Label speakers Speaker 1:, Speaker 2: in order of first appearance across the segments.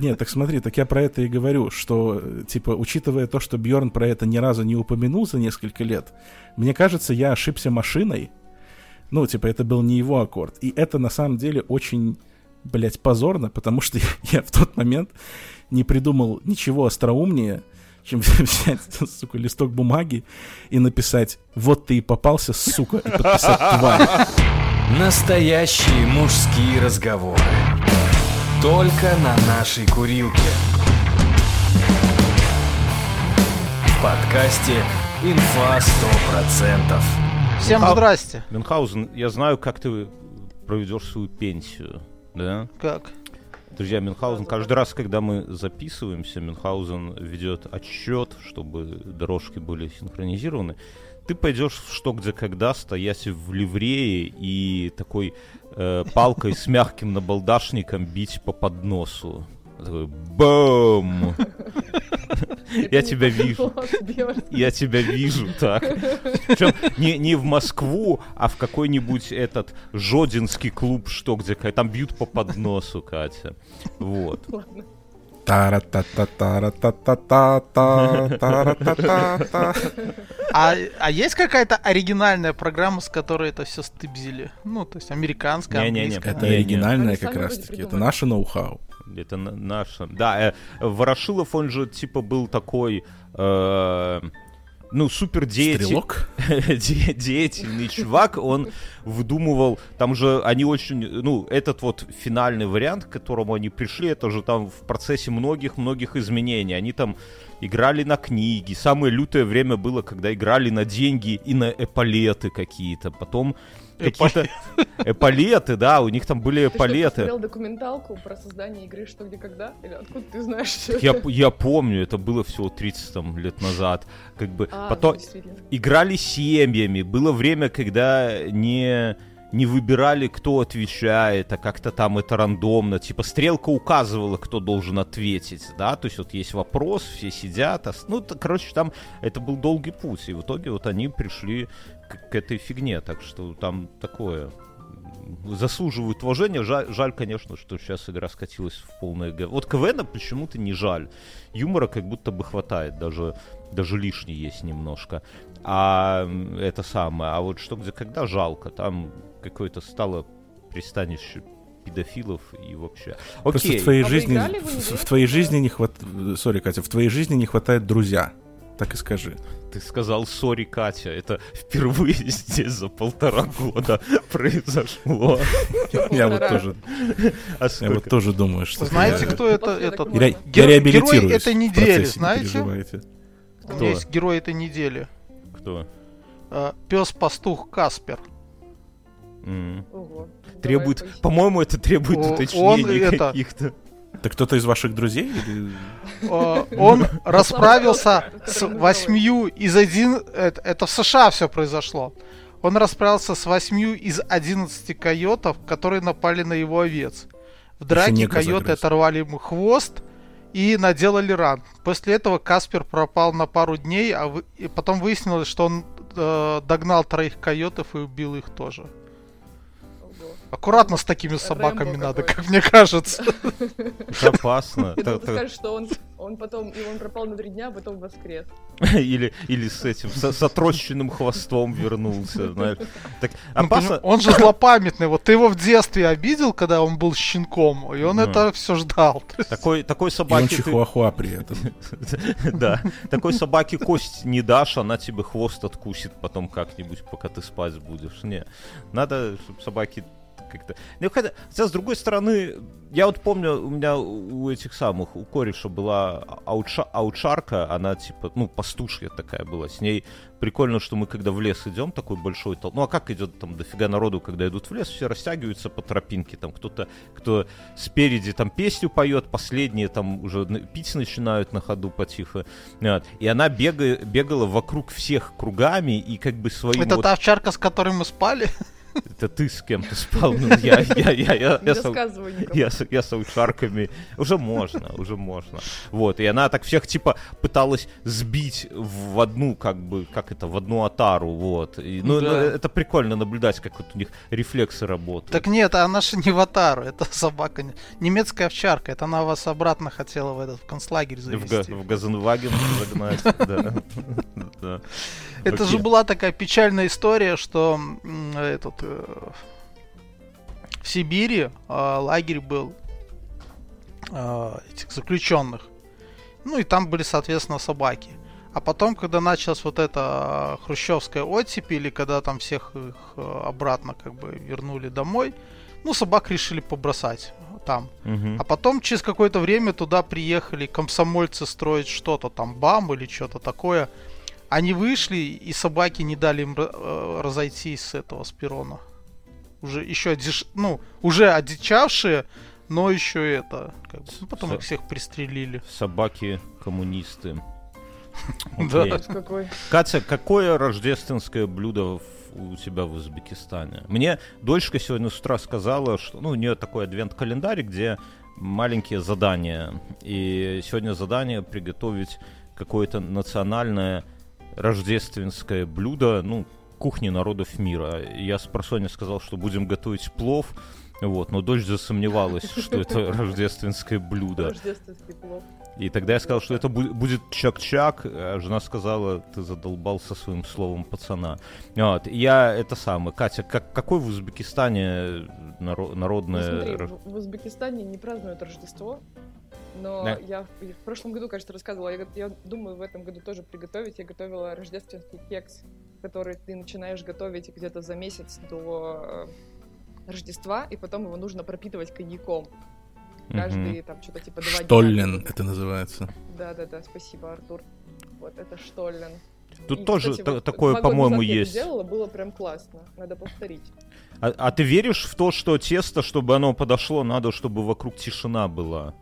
Speaker 1: Нет, так смотри, так я про это и говорю, что, типа, учитывая то, что Бьорн про это ни разу не упомянул за несколько лет, мне кажется, я ошибся машиной. Ну, типа, это был не его аккорд. И это, на самом деле, очень, блядь, позорно, потому что я, я в тот момент не придумал ничего остроумнее, чем взять, сука, листок бумаги и написать «Вот ты и попался, сука», и подписать «Тварь».
Speaker 2: Настоящие мужские разговоры. Только на нашей курилке. В подкасте «Инфа 100%».
Speaker 3: Всем
Speaker 4: Мюнхау-
Speaker 3: здрасте.
Speaker 4: Мюнхгаузен, я знаю, как ты проведешь свою пенсию, да?
Speaker 3: Как?
Speaker 4: Друзья, Мюнхгаузен, каждый раз, когда мы записываемся, Мюнхгаузен ведет отсчет, чтобы дорожки были синхронизированы. Ты пойдешь в что где когда, стоять в ливрее и такой э, палкой с мягким набалдашником бить по подносу. Такой Бум! Я тебя вижу. Я тебя вижу, так. Причем не, не в Москву, а в какой-нибудь этот Жодинский клуб, что где, там бьют по подносу, Катя. Вот.
Speaker 1: Тара-та-та-та.
Speaker 3: А, а есть какая-то оригинальная программа, с которой это все стыбзили? Ну, то есть американская,
Speaker 4: Не-не-не.
Speaker 3: английская.
Speaker 1: Это
Speaker 4: Не-не.
Speaker 1: оригинальное
Speaker 5: Они
Speaker 1: как
Speaker 5: сами
Speaker 1: раз
Speaker 5: вроде
Speaker 1: таки. Это наше ноу-хау.
Speaker 4: Это на- наше. Да, э, Ворошилов, он же типа был такой, э, ну, супер деятельный чувак, он выдумывал, там же они очень, ну, этот вот финальный вариант, к которому они пришли, это же там в процессе многих-многих изменений. Они там играли на книги. Самое лютое время было, когда играли на деньги и на эполеты какие-то. Потом какие-то эполеты, да, у них там были
Speaker 5: Ты
Speaker 4: эполеты.
Speaker 5: посмотрел документалку про создание игры «Что, где, когда»? Или откуда ты знаешь все
Speaker 4: Я, я помню, это было всего 30 там, лет назад. Как бы
Speaker 5: А,
Speaker 4: потом
Speaker 5: ну,
Speaker 4: играли семьями. Было время, когда не не выбирали, кто отвечает, а как-то там это рандомно. Типа стрелка указывала, кто должен ответить, да, то есть вот есть вопрос, все сидят, а ну, т- короче, там это был долгий путь, и в итоге вот они пришли к, к этой фигне, так что там такое заслуживают уважения. Жаль, жаль, конечно, что сейчас игра скатилась в полное г. Вот КВН почему-то не жаль. Юмора как будто бы хватает, даже, даже лишний есть немножко. А это самое, а вот что где когда жалко, там какое-то стало пристанище педофилов и вообще.
Speaker 1: Просто
Speaker 4: Окей.
Speaker 1: в твоей
Speaker 5: А
Speaker 1: жизни,
Speaker 5: в
Speaker 1: в, твоей жизни не хватает, сори, Катя, в твоей жизни не хватает друзья. Так и скажи.
Speaker 4: Ты сказал сори, Катя. Это впервые здесь за полтора года произошло.
Speaker 1: Я вот тоже,
Speaker 4: А
Speaker 1: я вот тоже думаю, что...
Speaker 3: Знаете, кто это? Этот.
Speaker 1: Я, реабилитируюсь.
Speaker 3: герой этой недели, знаете?
Speaker 1: переживайте.
Speaker 3: У меня
Speaker 4: Кто?
Speaker 3: есть герой этой недели.
Speaker 4: Кто?
Speaker 3: Пес-пастух Каспер.
Speaker 4: М.
Speaker 5: Ого.
Speaker 4: Требует,
Speaker 5: Давай
Speaker 4: по-моему, это требует
Speaker 3: О,
Speaker 4: уточнений
Speaker 3: он это-
Speaker 4: каких-то.
Speaker 1: Это кто-то из ваших друзей? или-
Speaker 3: Э, Он расправился с восьмью из один... Это, в США все произошло. Он расправился с восьмью из одиннадцати койотов, которые напали на его овец. В драке койоты оторвали ему хвост и наделали ран. После этого Каспер пропал на пару дней, а вы- и потом выяснилось, что он э, догнал троих койотов и убил их тоже. Аккуратно с такими собаками
Speaker 5: Рэмбо
Speaker 3: надо, как мне кажется.
Speaker 4: Это опасно.
Speaker 5: Ты скажешь, что он, он потом, и он пропал на три дня, а потом воскрес.
Speaker 4: Или, или с этим, со- с отрощенным хвостом вернулся, знаешь. Так
Speaker 3: Ну,
Speaker 4: опасно,
Speaker 3: Он же злопамятный. Вот ты его в детстве обидел, когда он был щенком, и он это все ждал.
Speaker 4: такой, такой
Speaker 1: И он
Speaker 4: собаке ты-
Speaker 1: чихуахуа при этом.
Speaker 4: Да. Такой собаке кость не дашь, она тебе хвост откусит потом как-нибудь, пока ты спать будешь. Не. Надо, чтобы собаки как-то... Ну, хотя, хотя, с другой стороны, я вот помню, у меня у этих самых, у кореша была аутша- аутшарка, она типа, ну, пастушья такая была. С ней прикольно, что мы когда в лес идем, такой большой толп... Ну, а как идет там дофига народу, когда идут в лес, все растягиваются по тропинке, там кто-то, кто спереди там песню поет, последние там уже пить начинают на ходу потихо. Вот. И она бега- бегала вокруг всех кругами и как бы своим
Speaker 3: Это
Speaker 4: вот-
Speaker 3: та овчарка, с которой мы спали?
Speaker 4: Это ты с кем-то спал? Ну, я, я, я, я,
Speaker 5: Не
Speaker 4: я, с- я, с- я с аучарками. Уже можно, уже можно. Вот, и она так всех, типа, пыталась сбить в одну, как бы, как это, в одну атару, вот. И, ну,
Speaker 3: Да.
Speaker 4: ну, это прикольно наблюдать, как вот у них рефлексы работают.
Speaker 3: Так нет, она же не в Атару, это собака. не- Немецкая овчарка, это она вас обратно хотела в этот в концлагерь
Speaker 4: в, Га-
Speaker 3: завести.
Speaker 4: в Газенваген загнать, да. Да.
Speaker 3: Это же была такая печальная история, что этот в Сибири э, лагерь был э, этих заключенных. Ну и там были, соответственно, собаки. А потом, когда началась вот эта э, хрущевская оттепель, или когда там всех их э, обратно как бы вернули домой, ну, собак решили побросать там.
Speaker 4: Мгм.
Speaker 3: А потом через какое-то время туда приехали комсомольцы строить что-то там, БАМ или что-то такое. Они вышли, и собаки не дали им э, разойтись с этого, с перрона. Уже еще одеш... ну, уже одичавшие, но еще это, как бы, ну, потом
Speaker 4: Со-
Speaker 3: их всех пристрелили.
Speaker 4: Собаки-коммунисты.
Speaker 3: Да.
Speaker 4: Окей.
Speaker 5: Какой?
Speaker 4: Катя, какое рождественское блюдо у тебя в Узбекистане? Мне дочка сегодня с утра сказала, что ну, у нее такой адвент-календарь, где маленькие задания. И сегодня задание приготовить какое-то национальное рождественское блюдо, ну, кухни народов мира. Я с просонья сказал, что будем готовить плов, вот, но дочь засомневалась, что это рождественское блюдо.
Speaker 5: Рождественский плов.
Speaker 4: И тогда я сказал, что это бу- будет чак-чак, а жена сказала, ты задолбал со своим словом пацана. Вот, я это самое. Катя, как, какой в Узбекистане наро-
Speaker 5: Ну,
Speaker 4: народное...
Speaker 5: смотри,
Speaker 4: рож-
Speaker 5: в, в Узбекистане не празднуют Рождество, но
Speaker 4: Да.
Speaker 5: я в, в прошлом году, кажется, рассказывала, я, я думаю в этом году тоже приготовить. Я готовила рождественский кекс, который ты начинаешь готовить где-то за месяц до э, Рождества, и потом его нужно пропитывать коньяком. Каждые там что-то типа два дня.
Speaker 1: Штоллен это называется.
Speaker 5: Да-да-да, спасибо, Артур. Вот, это Штоллен.
Speaker 4: Тут
Speaker 5: И,
Speaker 4: тоже
Speaker 5: кстати,
Speaker 4: та-
Speaker 5: вот
Speaker 4: такое, по-моему,
Speaker 5: назад я
Speaker 4: есть.
Speaker 5: делала, было прям классно. Надо повторить.
Speaker 4: А, а ты веришь в то, что тесто, чтобы оно подошло, надо, чтобы вокруг тишина была?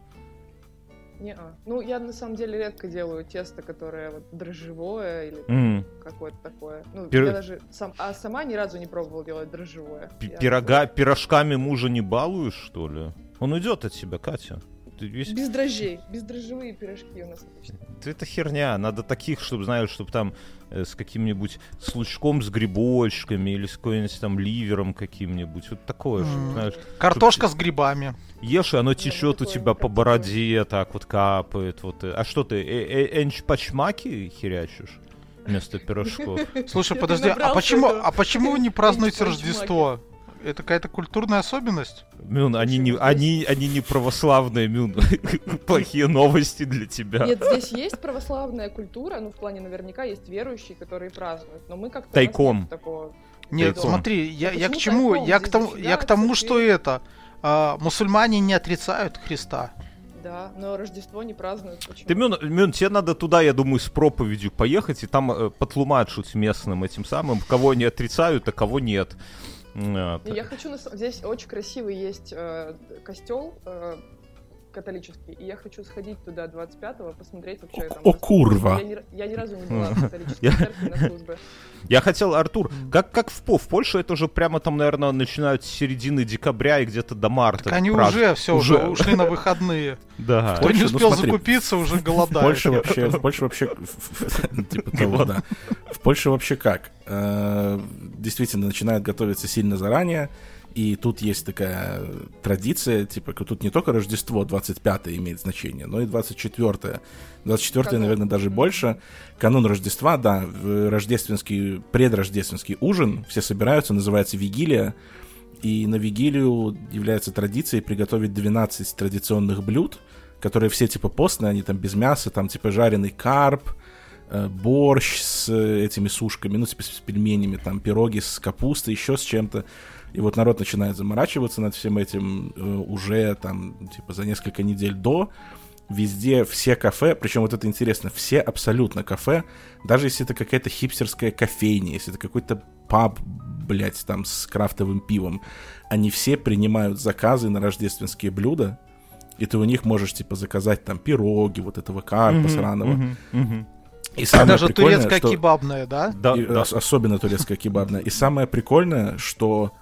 Speaker 5: Не Ну, я на самом деле редко делаю тесто, которое вот дрожжевое или
Speaker 4: М,
Speaker 5: какое-то такое. Ну,
Speaker 4: Пир-
Speaker 5: я даже сам, а сама ни разу не пробовала делать дрожжевое. Я
Speaker 4: Пирога, пирожками мужа не балуешь, что ли? Он уйдет от тебя, Катя. Весь-
Speaker 5: Без дрожжей, бездрожжевые пирожки у нас обычно.
Speaker 4: Да Это херня. Надо таких, чтобы, знаешь, чтобы там э, с каким-нибудь с лучком, с грибочками или с какой-нибудь там ливером каким-нибудь. Вот такое,
Speaker 3: М.
Speaker 4: знаешь,
Speaker 3: Картошка с грибами.
Speaker 4: ешь, и оно
Speaker 5: ну
Speaker 4: течет у
Speaker 5: такое
Speaker 4: тебя по бороде, так вот капает. Вот. э. А что ты, э- э- энчпачмаки херячишь вместо пирожков?
Speaker 3: Слушай, подожди, а почему, а почему вы не празднуете. Рождество? Это какая-то культурная особенность?
Speaker 4: Мюн, они не, они, они не православные, Мюн. Плохие новости для тебя.
Speaker 5: Нет, здесь есть православная культура, ну, в плане наверняка есть верующие, которые празднуют, но мы как-то...
Speaker 4: Тайком.
Speaker 5: нет такого.
Speaker 3: Нет,
Speaker 4: Тайком.
Speaker 3: смотри, я,
Speaker 5: А
Speaker 3: я к чему?
Speaker 5: тайком?
Speaker 3: Я к тому, я к тому, что это. а, мусульмане не отрицают Христа.
Speaker 5: Да, но Рождество не празднуют. Почему?
Speaker 4: Ты, Мюн, Мюн, тебе надо туда, я думаю, с проповедью поехать и там э, потлумачить местным этим самым, кого они отрицают, а кого нет. Вот.
Speaker 5: Я хочу на самом- здесь очень красивый есть э, костел э, католический, и я хочу сходить туда 25-го, посмотреть вообще там.
Speaker 1: О, курва.
Speaker 5: Я ни, р- я ни разу не была в католической церкви на службе.
Speaker 4: Я хотел, Артур, как, как в, По- в Польше это уже прямо там, наверное, начинают с середины декабря и где-то до марта.
Speaker 3: Так они
Speaker 4: праздновать.
Speaker 3: уже все уже ушли на выходные.
Speaker 4: Да.
Speaker 3: Кто не
Speaker 1: Польша, ну,
Speaker 3: успел закупиться, уже
Speaker 1: В
Speaker 3: голодает.
Speaker 1: Польше вообще, в Польше вообще, типа того, да. В Польше вообще как? Э, Действительно, начинают готовиться сильно заранее, и тут есть такая традиция, типа, тут не только Рождество 25 имеет значение, но и 24 24
Speaker 5: Канун.
Speaker 1: наверное, даже больше. Канун Рождества, да, рождественский, предрождественский ужин, все собираются, называется вигилия, и на вигилию является традицией приготовить 12 традиционных блюд, которые все типа постные, они там без мяса, там типа жареный карп, э, борщ с э, этими сушками, ну типа с пельменями, там пироги с капустой, еще с чем-то. И вот народ начинает заморачиваться над всем этим э, уже там типа за несколько недель до. Везде все кафе, причем вот это интересно, все абсолютно кафе, даже если это какая-то хипстерская кофейня, если это какой-то паб, блядь, там с крафтовым пивом, они все принимают заказы на рождественские блюда, и ты у них можешь, типа, заказать там пироги, вот этого карпа
Speaker 4: Мгм,
Speaker 1: сраного.
Speaker 4: мгм, мгм.
Speaker 1: И самое
Speaker 3: Даже
Speaker 1: прикольное,
Speaker 3: турецкая
Speaker 1: что-
Speaker 3: кебабная, да?
Speaker 4: Да,
Speaker 1: и,
Speaker 4: да.
Speaker 1: ос- особенно турецкая кебабная. И самое прикольное, что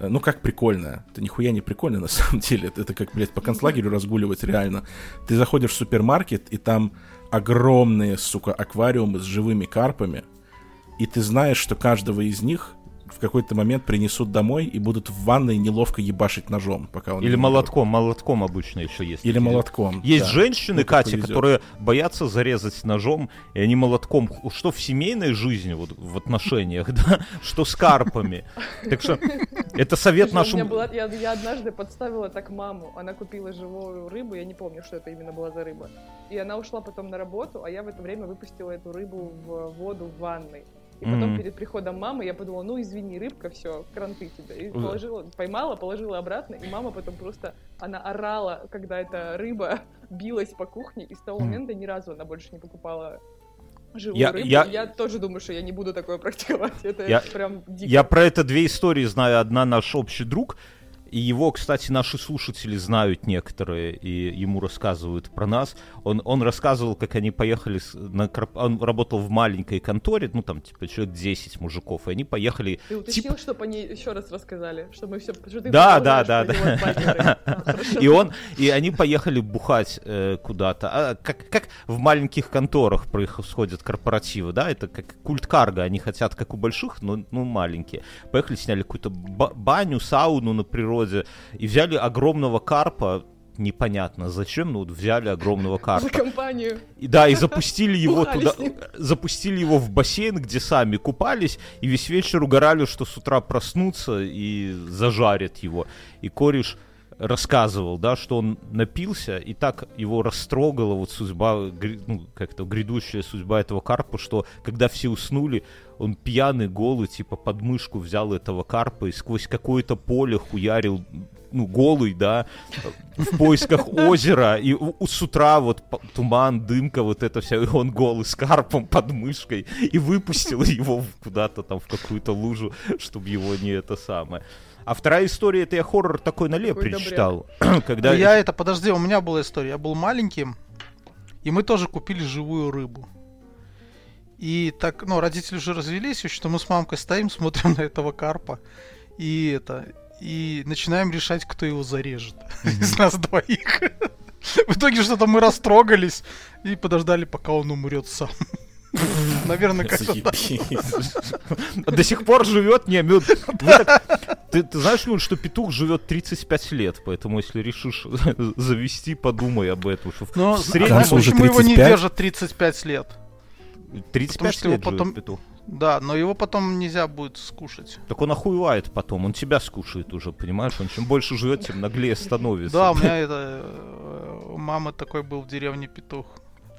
Speaker 1: ну, как прикольно. Это нихуя не прикольно, на самом деле. Это, это как, блядь, по концлагерю разгуливать реально. Ты заходишь в супермаркет, и там огромные, сука, аквариумы с живыми карпами, и ты знаешь, что каждого из них в какой-то момент принесут домой и будут в ванной неловко ебашить ножом, пока он...
Speaker 4: Или молотком, молотком обычно еще есть.
Speaker 1: Или молотком.
Speaker 4: Есть
Speaker 1: да.
Speaker 4: женщины,
Speaker 1: Ну,
Speaker 4: Катя,
Speaker 1: повезет.
Speaker 4: которые боятся зарезать ножом, и они молотком, что в семейной жизни, вот в отношениях, да, что с карпами. Так что это совет
Speaker 5: Слушай, у меня
Speaker 4: нашим...
Speaker 5: была- я, я однажды подставила так маму. Она купила живую рыбу, я не помню, что это именно была за рыба. И она ушла потом на работу, а я в это время выпустила эту рыбу в воду в ванной. И потом
Speaker 4: Мгм.
Speaker 5: перед приходом мамы я подумала, ну извини, рыбка, все, кранты тебе. И положила, поймала, положила обратно, и мама потом просто, она орала, когда эта рыба билась по кухне, и с того
Speaker 1: Мгм.
Speaker 5: момента ни разу она больше не покупала живую
Speaker 4: Я-
Speaker 5: рыбу.
Speaker 4: я-
Speaker 5: Я... тоже думаю, что я не буду такое практиковать. Это
Speaker 4: Я-
Speaker 5: прям дико.
Speaker 4: Я про это две истории знаю. Одна наш общий друг, и его, кстати, наши слушатели знают некоторые, и ему рассказывают про нас. Он, он рассказывал, как они поехали, на, он работал в маленькой конторе, ну там типа человек 10 мужиков, и они поехали
Speaker 5: Ты уточнил,
Speaker 4: Тип-
Speaker 5: чтобы они еще раз рассказали, что мы все, что ты
Speaker 4: Да, да, да, да. И он, и они поехали бухать э, куда-то. А, как, как в маленьких конторах происходят корпоративы, да? Это как культ карга. Они хотят, как у больших, но ну, маленькие. Поехали, сняли какую-то ба- баню, сауну на природе и взяли огромного карпа. Непонятно зачем, но вот взяли огромного
Speaker 5: За
Speaker 4: карпа.
Speaker 5: компанию.
Speaker 4: И да, и запустили его туда, запустили его в бассейн, где сами купались, и весь вечер угорали, что с утра проснутся и зажарят его. И кореш рассказывал, да, что он напился, и так его растрогала вот судьба, ну, как-то грядущая судьба этого карпа, что когда все уснули, он пьяный, голый, типа под мышку взял этого карпа и сквозь какое-то поле хуярил, ну, голый, да, в поисках озера, и с утра вот туман, дымка, вот это все, и он голый с карпом под мышкой, и выпустил его куда-то там в какую-то лужу, чтобы его не это самое. А вторая история, это я хоррор такой на Лепре читал, когда...
Speaker 3: Ну, Я это, подожди, у меня была история. Я был маленьким, и мы тоже купили живую рыбу. И так, ну, родители уже развелись, и что мы с мамкой стоим, смотрим на этого карпа, и это, и начинаем решать, кто его зарежет из нас двоих. В итоге что-то мы растрогались и подождали, пока он умрет сам. Наверное, как-то.
Speaker 4: До сих пор живет, не, вы так- ты, ты знаешь, что петух живет 35 лет, поэтому если решишь завести, подумай об этом. Что в-
Speaker 3: Но
Speaker 4: в
Speaker 3: а
Speaker 4: среднем
Speaker 1: уже
Speaker 3: почему его не
Speaker 1: 35?
Speaker 3: держат 35 лет?
Speaker 4: 35
Speaker 3: что его
Speaker 4: лет
Speaker 3: потом-
Speaker 4: живет петух.
Speaker 3: Да, но его потом нельзя будет скушать.
Speaker 4: Так он охуевает потом, он тебя скушает уже, понимаешь? Он чем больше живет, тем наглее становится.
Speaker 3: Да, у меня это... э, У мамы такой был в деревне петух.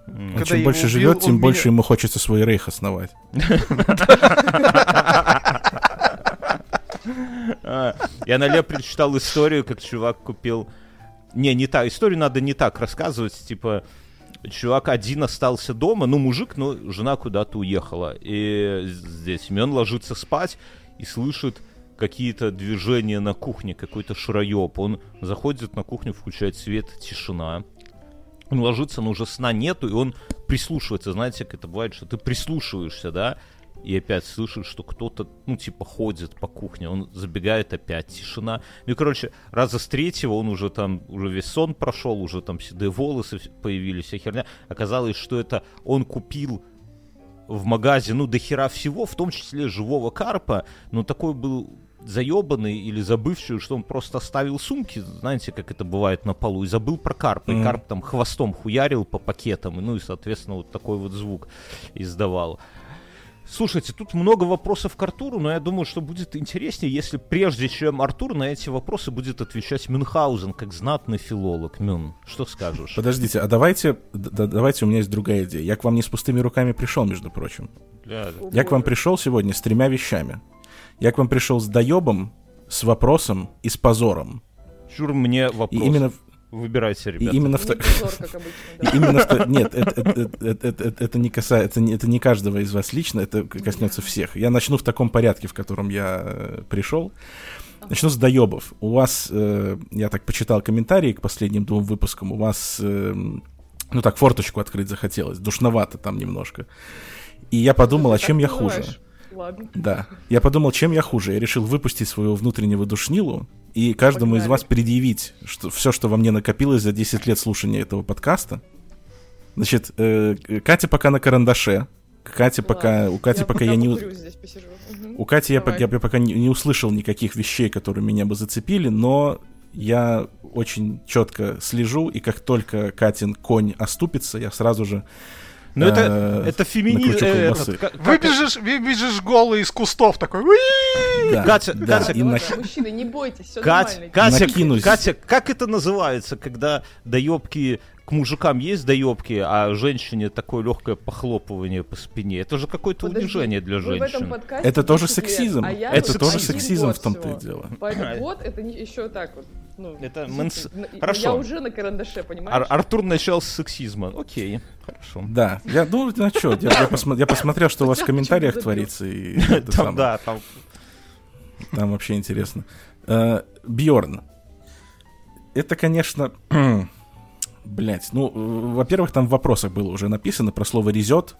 Speaker 1: Он
Speaker 3: Когда
Speaker 1: чем больше
Speaker 3: его
Speaker 1: живет, тем больше ему хочется свой рейх основать.
Speaker 4: А, Я на Лепре читал историю, как чувак купил... Не, не так. Историю надо не так рассказывать. Типа, чувак один остался дома, ну, мужик, но жена куда-то уехала. И здесь. Он ложится спать и слышит какие-то движения на кухне, какой-то шароеб. Он заходит на кухню, включает свет, тишина. Он ложится, но уже сна нету, и он прислушивается. Знаете, как это бывает, что ты прислушиваешься, да, и опять слышишь, что кто-то, ну, типа, ходит по кухне, он забегает опять, тишина. Ну и, короче, раза с третьего он уже там, уже весь сон прошел, уже там седые волосы появились, вся херня. Оказалось, что это он купил в магазе, ну, до хера всего, в том числе живого карпа, но такой был заебанный или забывший, что он просто оставил сумки, знаете, как это бывает на полу, и забыл про карпа. И
Speaker 1: Мгм.
Speaker 4: карп там хвостом хуярил по пакетам, и, ну и, соответственно, вот такой вот звук издавал. Слушайте, тут много вопросов к Артуру, но я думаю, что будет интереснее, если прежде чем Артур на эти вопросы будет отвечать Мюнхгаузен, как знатный филолог. Мюн, что скажешь?
Speaker 1: Подождите, а давайте, д- д- давайте, у меня есть другая идея. Я к вам не с пустыми руками пришел, между прочим.
Speaker 5: О,
Speaker 1: Я к вам пришел сегодня с тремя вещами. Я к вам пришел с доебом, с вопросом и с позором.
Speaker 4: Чур мне
Speaker 1: И
Speaker 4: вопрос.
Speaker 1: именно,
Speaker 4: Выбирайте,
Speaker 1: и
Speaker 4: ребята.
Speaker 1: именно в,
Speaker 5: как обычно,
Speaker 1: и именно в та- Нет, это, это- это- это- это- не касается, не- это не каждого из вас лично, это коснется всех. Я начну в таком порядке, в котором я э, пришел. Начну с доебов. У вас, э, я так почитал комментарии к последним двум выпускам, у вас, э, ну так, форточку открыть захотелось, душновато там немножко. И я подумал, а чем я хуже?
Speaker 5: Ладно.
Speaker 1: Да. Я подумал, чем я хуже. Я решил выпустить своего внутреннего душнилу и каждому из
Speaker 5: Погнали.
Speaker 1: вас предъявить что, все, что во мне накопилось за 10 лет слушания этого подкаста. Значит, э, Катя пока на карандаше. Катя пока,
Speaker 5: Ладно.
Speaker 1: у Кати пока я не... у-
Speaker 5: здесь
Speaker 1: Кати я,
Speaker 5: Давай.
Speaker 1: я пока не, не услышал никаких вещей, которые меня бы зацепили, но я очень четко слежу, и как только Катин конь оступится, я сразу же...
Speaker 4: Ну это,
Speaker 1: э,
Speaker 4: это феминизм.
Speaker 1: колбасы.
Speaker 3: Выбежишь, выбежишь голый из кустов такой.
Speaker 1: Да,
Speaker 4: Катя-
Speaker 1: да,
Speaker 4: Катя,
Speaker 1: и на-
Speaker 5: мужчины, не бойтесь, все
Speaker 4: Катя,
Speaker 5: нормально.
Speaker 4: Катя,
Speaker 1: Накинусь.
Speaker 4: Катя, как это называется, когда доебки к мужикам есть доебки, а женщине такое легкое похлопывание по спине? Это же какое-то
Speaker 5: Подожди,
Speaker 4: унижение для женщин.
Speaker 1: Это тоже
Speaker 5: 10 лет,
Speaker 1: сексизм.
Speaker 5: а я
Speaker 1: Это тоже сексизм в том-то и дело.
Speaker 5: Поэтому вот это не, еще так вот. Ну,
Speaker 4: Это
Speaker 5: но- но
Speaker 4: Хорошо.
Speaker 5: Я уже на карандаше, понимаешь?
Speaker 4: Ар- Артур начал с сексизма. Окей, хорошо.
Speaker 1: Да, я, ну, ну что, я, я посмо- я посмотрел, что у вас в комментариях творится, и
Speaker 4: Там,
Speaker 1: самое.
Speaker 4: да, там.
Speaker 1: Там вообще интересно. Бьорн. Это, конечно... Блять, ну, э, во-первых, там в вопросах было уже написано про слово резет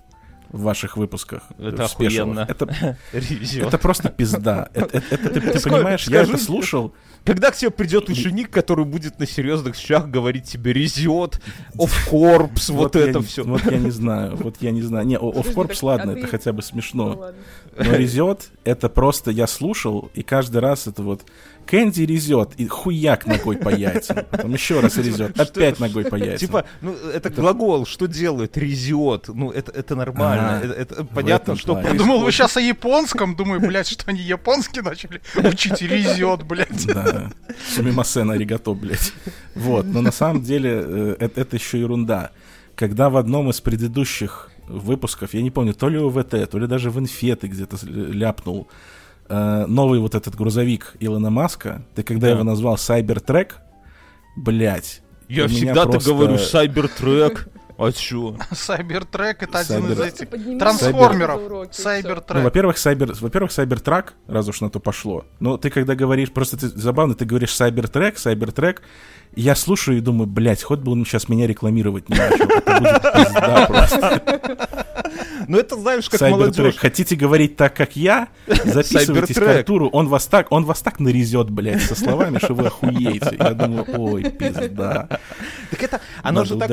Speaker 1: в ваших выпусках. э,
Speaker 4: Это охуенно.
Speaker 1: Это, это просто пизда. Это, это- это ты, ты
Speaker 4: Скажи-
Speaker 1: понимаешь, я это
Speaker 4: скажи-
Speaker 1: слушал.
Speaker 4: Когда к тебе придет ученик, который будет на серьезных щах говорить тебе резет, оф корпс, вот,
Speaker 1: я
Speaker 4: это
Speaker 1: не-
Speaker 4: все.
Speaker 1: Вот я не знаю, вот я не знаю. Не, офкорпс, ладно,
Speaker 5: а
Speaker 1: это хотя бы
Speaker 5: Ну,
Speaker 1: смешно.
Speaker 5: ладно.
Speaker 1: Но резет, это просто я слушал, и каждый раз это вот Кэнди резет, и хуяк ногой по яйцам. Потом еще раз резет, опять ногой по яйцам.
Speaker 4: Типа, ну, это глагол, что делает? Резет. Ну, это, это нормально.
Speaker 1: А,
Speaker 4: это, это понятно, что
Speaker 1: плане.
Speaker 3: Я думал, вы сейчас о японском. Думаю, блядь, что они японский начали учить резет, блядь.
Speaker 1: Да, сумимасен аригато, блядь. Вот, но на самом деле э, это, это еще ерунда. Когда в одном из предыдущих выпусков, я не помню, то ли ОВТ, то ли даже в инфе ты где-то ляпнул, э, новый вот этот грузовик Илона Маска, ты когда
Speaker 4: Да.
Speaker 1: его назвал Cybertruck, блядь,
Speaker 4: Я всегда
Speaker 1: просто-
Speaker 4: говорю, сайбертрек. А чё?
Speaker 3: Сайбертрек это один из
Speaker 1: Сайбер-
Speaker 3: этих трансформеров.
Speaker 5: всё.
Speaker 1: Ну,
Speaker 3: Сайбертрек.
Speaker 1: во-первых, сайбер, во-первых, Cybertruck, раз уж на то пошло. Но ты когда говоришь, просто ты забавно, ты говоришь Cybertrack, и я слушаю и думаю, блядь, хоть бы он сейчас меня рекламировать не начал.
Speaker 4: Ну, это знаешь, как молодежь.
Speaker 1: Хотите говорить так, как я? Записывайтесь к. Артуру. Он вас так, он вас так нарезет, блядь, со словами, что вы охуеете. Я думаю, ой, пизда.
Speaker 4: Так это, оно же так...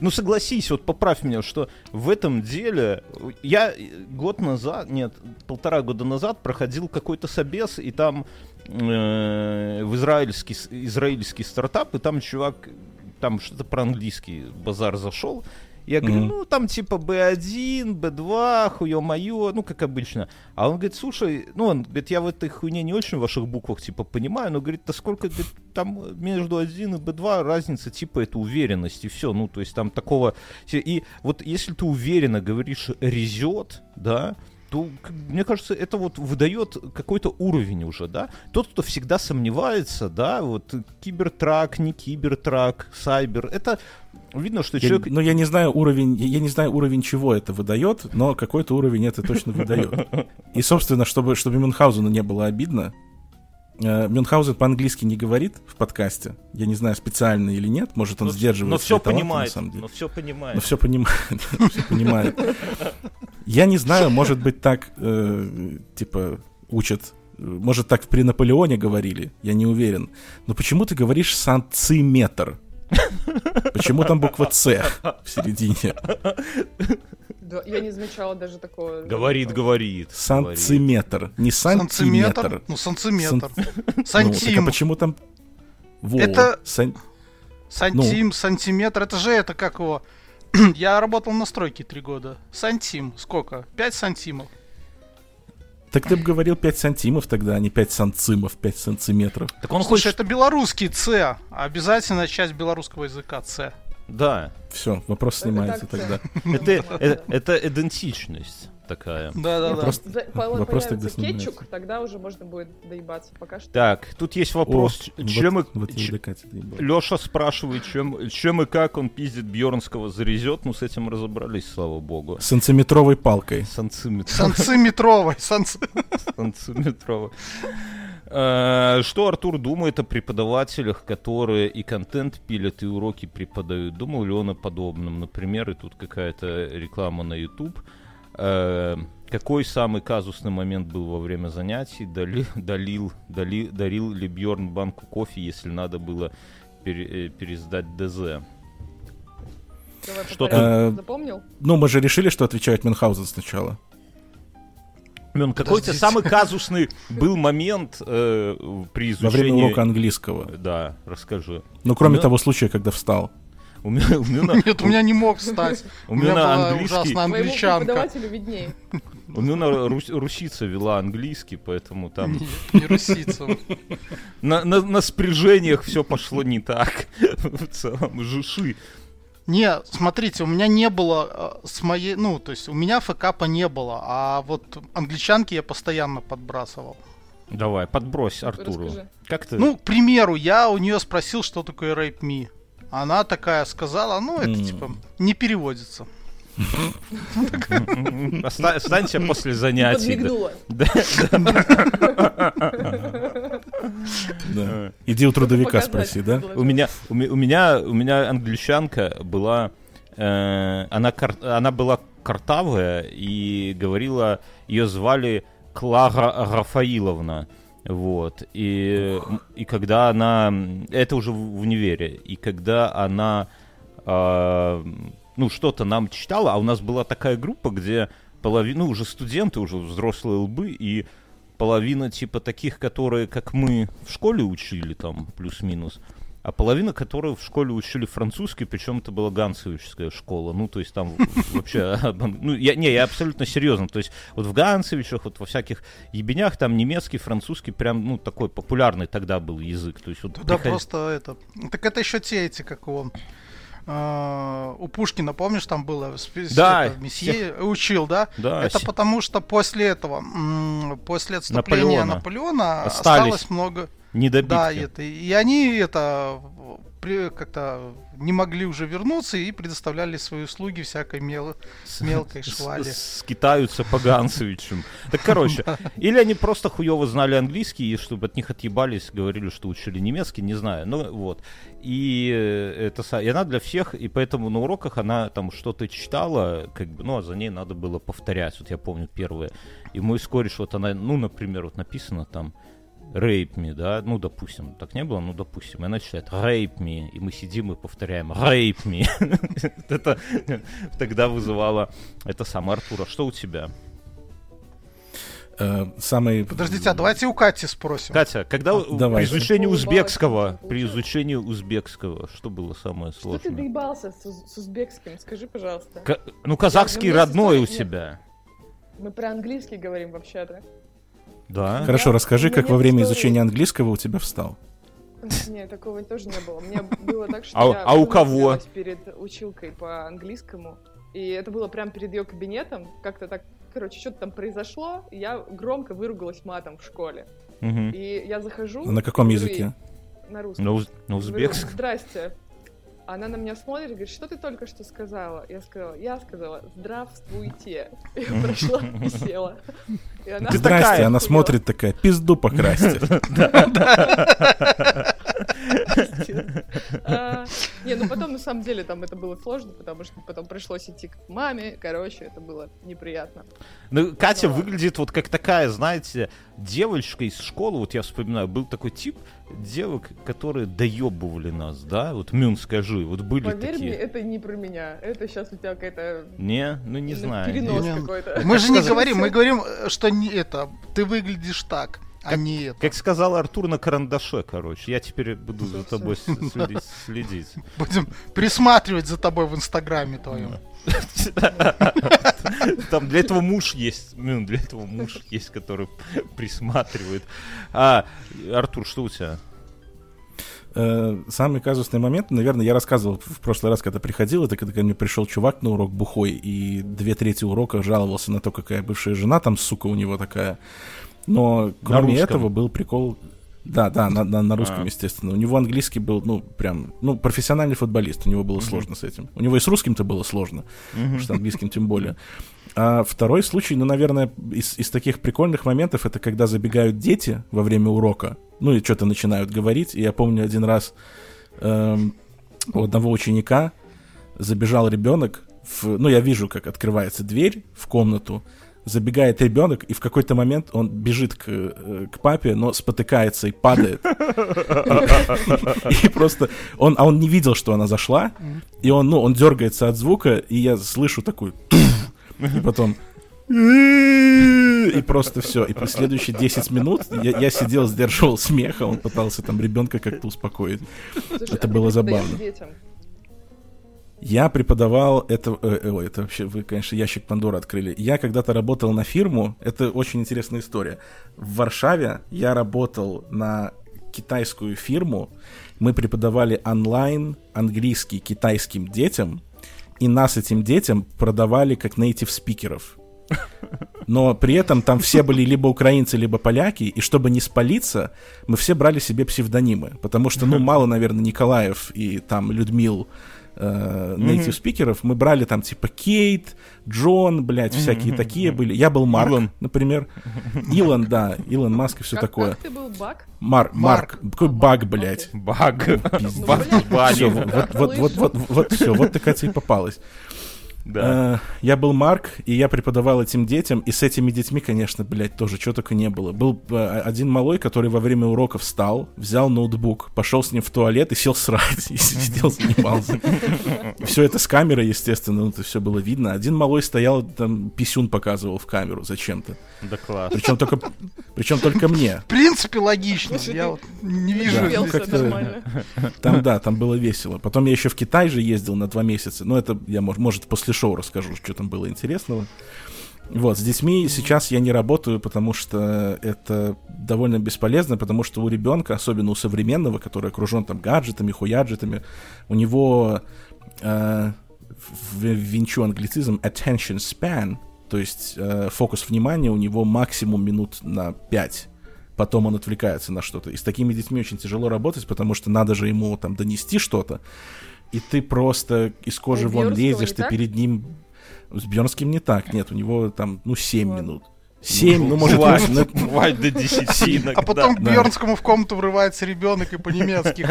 Speaker 4: Ну, согласись, вот поправь меня, что в этом деле... Я год назад, нет, полтора года назад проходил какой-то собес, и там э, в израильский, израильский стартап, и там чувак, там что-то про английский базар зашел, я говорю,
Speaker 1: Мгм.
Speaker 4: ну, там типа B1, B2, хуё-моё, ну, как обычно. А он говорит, слушай, ну, он говорит, я в этой хуйне не очень в ваших буквах, типа, понимаю, но, говорит, да сколько, говорит, там между 1 и B2 разница, типа, это уверенность, и все, ну, то есть там такого... И вот если ты уверенно говоришь «резет», да, то, мне кажется, это вот выдает какой-то уровень уже, да. Тот, кто всегда сомневается, да, вот кибертрак, не кибертрак, сайбер, это видно, что
Speaker 1: Я-
Speaker 4: человек
Speaker 1: ну, я не знаю уровень, я я не знаю уровень чего это выдает, но какой-то уровень это точно выдает. И, собственно, чтобы, чтобы Мюнхгаузену не было обидно, Мюнхгаузен по-английски не говорит в подкасте. Я не знаю, специально или нет. Может, он
Speaker 4: но,
Speaker 1: сдерживается.
Speaker 4: но все понимает,
Speaker 1: деле.
Speaker 4: но все понимает.
Speaker 1: Но все понимает. все понимает. Я не знаю, может быть, так, э, типа, учат. э, Может, так при Наполеоне говорили, я не уверен. Но почему ты говоришь сантиметр? Почему там буква С в середине?
Speaker 5: Да, я не замечала даже такого.
Speaker 4: Говорит, говорит.
Speaker 1: Сантиметр, не сантиметр.
Speaker 3: Сантиметр? Ну, сантиметр.
Speaker 1: Ну, так а
Speaker 3: Сантим.
Speaker 1: почему там... Во,
Speaker 3: Это-
Speaker 1: сан-
Speaker 3: Сантим, сантиметр. Это же это как его... Я работал на стройке три года. Сантим. Сколько? Пять сантимов.
Speaker 1: Так ты бы говорил 5 сантимов тогда, а не 5 сантимов, 5 сантиметров.
Speaker 4: Так он
Speaker 3: Слушай,
Speaker 4: хочет...
Speaker 3: это белорусский Ц. Обязательная часть белорусского языка Ц.
Speaker 4: Да.
Speaker 1: Все, вопрос снимается тогда.
Speaker 4: Это, э- это идентичность такая.
Speaker 3: Да-да-да.
Speaker 1: Просто-
Speaker 5: За- по-
Speaker 1: вопрос
Speaker 5: появится
Speaker 1: тогда снимается.
Speaker 5: кетчуп, тогда уже можно будет доебаться. Пока что.
Speaker 4: Так, тут есть вопрос,
Speaker 1: О,
Speaker 4: чем
Speaker 1: вот-
Speaker 4: и-
Speaker 1: вот
Speaker 4: ч-. Леша спрашивает, чем, чем и как он пиздит Бьернского зарезет. Ну, с этим разобрались, слава богу.
Speaker 1: Сантиметровой палкой.
Speaker 4: Санциметр.
Speaker 3: Санциметровой. Санци...
Speaker 4: Э, Что Артур думает о преподавателях, которые и контент пилят, и уроки преподают? Думал ли он о подобном? Например, и тут какая-то реклама на YouTube. Э, какой самый казусный момент был во время занятий? Дали, долил, дали, дарил ли Бьорн банку кофе, если надо было пере- э, пересдать ДЗ?
Speaker 5: Давай по
Speaker 4: Что ты-
Speaker 5: порядку.
Speaker 1: Э,
Speaker 5: Запомнил?
Speaker 1: Ну, мы же решили, что отвечает Мюнхгаузен сначала.
Speaker 4: Мен, какой у тебя
Speaker 3: Подождите.
Speaker 4: самый казусный был момент э, при
Speaker 1: Во время
Speaker 4: изучении...
Speaker 1: урока английского.
Speaker 4: Да, расскажи.
Speaker 1: Ну, кроме
Speaker 4: Ну,
Speaker 1: того случая, когда встал.
Speaker 4: У меня, у меня,
Speaker 3: Нет, у меня не мог стать.
Speaker 4: у
Speaker 3: У меня
Speaker 4: меня
Speaker 3: была
Speaker 4: английский,
Speaker 3: ужасная англичанка.
Speaker 5: виднее.
Speaker 4: у меня рус- русица вела английский, поэтому там
Speaker 3: Не, не русица.
Speaker 4: на, на, на спряжениях все пошло не так. В целом, жуши.
Speaker 3: Не, смотрите, у меня не было э, с моей, ну, то есть у меня фэкапа не было, а вот англичанки я постоянно подбрасывал.
Speaker 4: Давай, подбрось Артуру.
Speaker 5: Расскажи.
Speaker 4: Как ты?
Speaker 3: Ну, к примеру, я у нее спросил, что такое rape me. Она такая сказала, ну, это
Speaker 1: М.
Speaker 3: типа не переводится.
Speaker 4: Оста- Останься после занятий.
Speaker 1: Иди у трудовика спроси, да?
Speaker 4: У меня, у, ме- у меня, у меня англичанка была, э, она, она была картавая и говорила, ее звали Клара Рафаиловна. Вот. И, и когда она... Это уже в, в универе. И когда она... а, ну, что-то нам читала, а у нас была такая группа, где половина, ну, уже студенты, уже взрослые лбы, и половина типа таких, которые, как мы, в школе учили там, плюс-минус, а половина, которые в школе учили французский, причем это была Ганцевичская школа. Ну, то есть там вообще... Ну, я, не, я абсолютно серьезно. То есть вот в Ганцевичах, вот во всяких ебенях там немецкий, французский прям, ну, такой популярный тогда был язык. То есть вот
Speaker 3: Да
Speaker 4: приход-
Speaker 3: просто это. Так это еще те эти, как его. а, у Пушкина, помнишь, там было
Speaker 4: Да,
Speaker 3: это, месье учил, да?
Speaker 4: Да,
Speaker 3: это
Speaker 4: се-
Speaker 3: потому что после этого, после отступления
Speaker 4: Наполеона.
Speaker 3: Наполеона, осталось много.
Speaker 4: недобитки.
Speaker 3: Да, и это. И они это как-то не могли уже вернуться и предоставляли свои услуги всякой мел-
Speaker 4: С-
Speaker 3: мелкой
Speaker 4: с-
Speaker 3: швали.
Speaker 4: Скитаются по Ганцевичам. Так, короче, или они просто хуево знали английский, и чтобы от них отъебались, говорили, что учили немецкий, не знаю. Ну, вот. И, э, это, и она для всех, и поэтому на уроках она там что-то читала, как бы, ну, а за ней надо было повторять. Вот я помню первое. И мой кореш, вот она, ну, например, вот написано там, rape me, да, ну, допустим, так не было, ну, допустим, и она читает rape me, и мы сидим и повторяем rape me. Это тогда вызывало это сам Артура. Что у тебя?
Speaker 1: Э, Самый...
Speaker 3: Подождите, а давайте у Кати спросим.
Speaker 4: Катя, когда
Speaker 1: Давай.
Speaker 4: при изучении узбекского, при изучении узбекского, что было самое
Speaker 5: Что ты
Speaker 4: сложное?
Speaker 5: доебался с, уз- с узбекским? Скажи, пожалуйста.
Speaker 4: Ну, казахский родной у тебя.
Speaker 5: Мы про английский говорим вообще-то.
Speaker 4: Да?
Speaker 1: Хорошо,
Speaker 5: Я-
Speaker 1: расскажи, как во время изучения английского у тебя встал.
Speaker 5: Нет, такого тоже не было. У меня было так, что
Speaker 4: А-
Speaker 5: я
Speaker 4: а у кого?
Speaker 5: перед училкой по английскому. И это было прямо перед ее кабинетом. Как-то так, короче, что-то там произошло. и Я громко выругалась матом в школе.
Speaker 4: Мгм.
Speaker 5: И я захожу...
Speaker 1: На каком языке?
Speaker 5: На русском.
Speaker 4: На уз- на
Speaker 5: Говорю,
Speaker 4: узбекском?
Speaker 5: Здрасте. Она на меня смотрит и говорит, что ты только что сказала? Я сказала, я сказала, здравствуйте. И я прошла и села. И она
Speaker 1: Здрасте,
Speaker 5: такая
Speaker 1: она смотрит такая, пизду покрасьте.
Speaker 5: А, Не, ну потом на самом деле там это было сложно, потому что потом пришлось идти к маме, короче, это было неприятно.
Speaker 4: Ну, Катя выглядит вот как такая, знаете, девочка из школы, вот я вспоминаю, был такой тип девок, которые доебывали нас, да? Вот, Мюн, скажи, вот были
Speaker 5: Поверь
Speaker 4: такие.
Speaker 5: мне, это не про меня. Это сейчас у тебя какая-то
Speaker 4: Не? Ну, не
Speaker 5: ну,
Speaker 4: знаю.
Speaker 5: перенос
Speaker 3: Не,
Speaker 5: какой-то.
Speaker 3: Мы же не говорим, мы говорим, э, что не это, ты выглядишь так, а не это.
Speaker 4: Как сказал Артур на карандаше, короче. Я теперь буду за тобой следить.
Speaker 3: Будем присматривать за тобой в инстаграме твоем.
Speaker 4: Там для этого муж есть. Ну, для этого муж есть, который присматривает. А, Артур, что у тебя?
Speaker 1: Э, Самый казусный момент, наверное, я рассказывал в прошлый раз, когда приходил, это когда ко мне пришел чувак на урок бухой, и две трети урока жаловался на то, какая бывшая жена там, сука, у него такая. Но кроме этого был прикол... Да, да, на, на- на русском,
Speaker 4: А.
Speaker 1: естественно. У него английский был, ну, прям, ну, профессиональный футболист, у него было сложно с этим. У него и с русским-то было сложно, потому что английским тем более. А второй случай, ну, наверное, из, из таких прикольных моментов, это когда забегают дети во время урока, ну, и что-то начинают говорить. И я помню один раз эм, у одного ученика забежал ребенок в, ну, я вижу, как открывается дверь в комнату, забегает ребенок, и в какой-то момент он бежит к, э, к папе, но спотыкается и падает. И просто он, а он не видел, что она зашла, и он, ну, он дергается от звука, и я слышу такой, и потом и просто все. И по следующие 10 минут я, я сидел, сдерживал смеха, он пытался там ребенка как-то успокоить.
Speaker 5: Слушай,
Speaker 1: Это
Speaker 5: а
Speaker 1: было забавно.
Speaker 5: детям?
Speaker 1: Я преподавал это, э, э, ой, это вообще вы, конечно, ящик Пандоры открыли. Я когда-то работал на фирму, это очень интересная история. В Варшаве я работал на китайскую фирму, мы преподавали онлайн английский китайским детям, и нас этим детям продавали как native спикеров. Но при этом там все были либо украинцы, либо поляки, и чтобы не спалиться, мы все брали себе псевдонимы, потому что, ну, мало, наверное, Николаев и там Людмил э, native спикеров, мы брали там типа Кейт, Джон, блядь, всякие такие были. Я был Марк,
Speaker 4: Илон.
Speaker 1: например. Илон, да, Илон Маск и все
Speaker 5: Как-
Speaker 1: такое.
Speaker 5: Как ты был баг?
Speaker 1: Мар, Марк, какой баг, блядь.
Speaker 4: Баг. Баг
Speaker 1: Все,
Speaker 4: Бали.
Speaker 1: вот, вот, вот, вот, вот, вот, все, вот такая и попалась.
Speaker 4: Да.
Speaker 1: Э, Я был Марк, и я преподавал этим детям, и с этими детьми, конечно, блядь, тоже чего только не было. Был э, один малой, который во время уроков встал, взял ноутбук, пошел с ним в туалет и сел срать, и сидел, занимался. Все это с камерой, естественно, ну, это все было видно. Один малой стоял, там, писюн показывал в камеру зачем-то.
Speaker 4: Да класс.
Speaker 1: Причем только, причем только мне.
Speaker 3: В принципе, логично. Я вот не
Speaker 1: Да.
Speaker 3: вижу.
Speaker 1: Ну,
Speaker 5: нормально.
Speaker 1: Там, да, там было весело. Потом я еще в Китай же ездил на два месяца. Но это я, мож- может, после шоу расскажу, что там было интересного. Вот, с детьми сейчас я не работаю, потому что это довольно бесполезно, потому что у ребенка, особенно у современного, который окружен там гаджетами, хуяджетами, у него э, венчу англицизм attention span, то есть э, фокус внимания у него максимум минут на 5 потом он отвлекается на что-то. И с такими детьми очень тяжело работать, потому что надо же ему там донести что-то, и ты просто из кожи
Speaker 5: У
Speaker 1: вон
Speaker 5: Бьернского
Speaker 1: лезешь, ты
Speaker 5: так?
Speaker 1: перед ним... С Бьернским не так, нет, у него там, ну, 7
Speaker 5: Ладно.
Speaker 1: минут. 7, ну, может,
Speaker 4: Бывает,
Speaker 1: 8, ну, это-
Speaker 4: бывает до 10 иногда.
Speaker 3: А потом
Speaker 1: да.
Speaker 3: Бьернскому в комнату врывается ребенок и по-немецки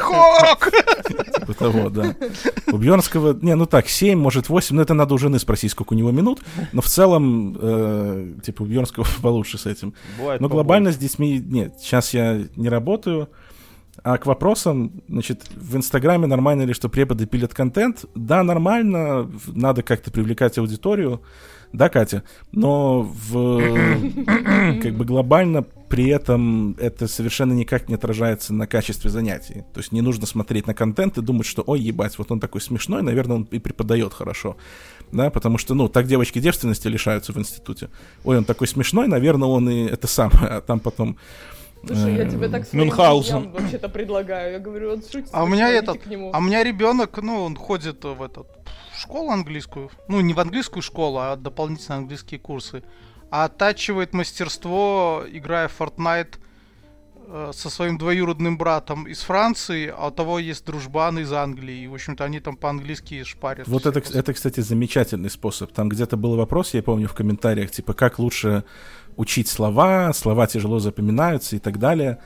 Speaker 3: «Хэндехок!»
Speaker 1: типа того, да. У Бьернского, не, ну так, 7, может, 8, но это надо у жены спросить, сколько у него минут, но в целом, э, типа, у Бьернского получше с этим.
Speaker 4: Бывает
Speaker 1: Но
Speaker 4: побольше.
Speaker 1: глобально с детьми нет. Сейчас я не работаю. А к вопросам, значит, в Инстаграме нормально ли, что преподы пилят контент? Да, нормально. Надо как-то привлекать аудиторию. Да, Катя? Но в, как бы глобально при этом это совершенно никак не отражается на качестве занятий. То есть не нужно смотреть на контент и думать, что, ой, ебать, вот он такой смешной, наверное, он и преподает хорошо. Да, потому что, ну, так девочки девственности лишаются в институте. Ой, он такой смешной, наверное, он и это самое, а там потом...
Speaker 5: Слушай, я тебе так своим
Speaker 4: Мюнхгаузен.
Speaker 5: вообще-то предлагаю. Я говорю, он шутит.
Speaker 3: А у меня этот, а у меня ребенок, ну, он ходит в этот в школу английскую, ну, не в английскую школу, а дополнительно английские курсы, а оттачивает мастерство, играя в Fortnite э, со своим двоюродным братом из Франции, а у того есть дружбан из Англии, и, в общем-то, они там по-английски шпарят.
Speaker 1: Вот это, это, кстати, замечательный способ. Там где-то был вопрос, я помню, в комментариях, типа, как лучше учить слова, слова тяжело запоминаются и так далее.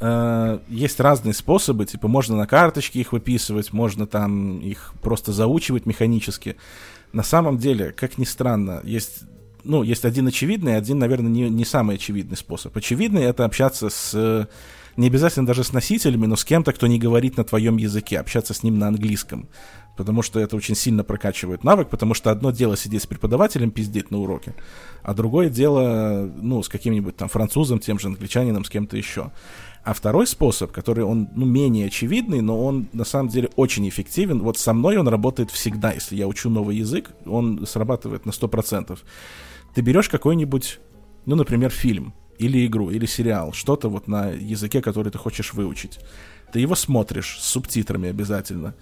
Speaker 1: Э, Есть разные способы, типа, можно на карточке их выписывать, можно там их просто заучивать механически. На самом деле, как ни странно, есть ну, есть один очевидный, один, наверное, не, не самый очевидный способ. Очевидный — это общаться с... Не обязательно даже с носителями, но с кем-то, кто не говорит на твоем языке, общаться с ним на английском. Потому что это очень сильно прокачивает навык, потому что одно дело сидеть с преподавателем, пиздеть на уроке, а другое дело, ну, с каким-нибудь там французом, тем же англичанином, с кем-то еще. А второй способ, который он, ну, менее очевидный, но он на самом деле очень эффективен. Вот со мной он работает всегда. Если я учу новый язык, он срабатывает на 100%. Ты берешь какой-нибудь, ну, например, фильм, или игру, или сериал, что-то вот на языке, который ты хочешь выучить. Ты его смотришь с субтитрами обязательно.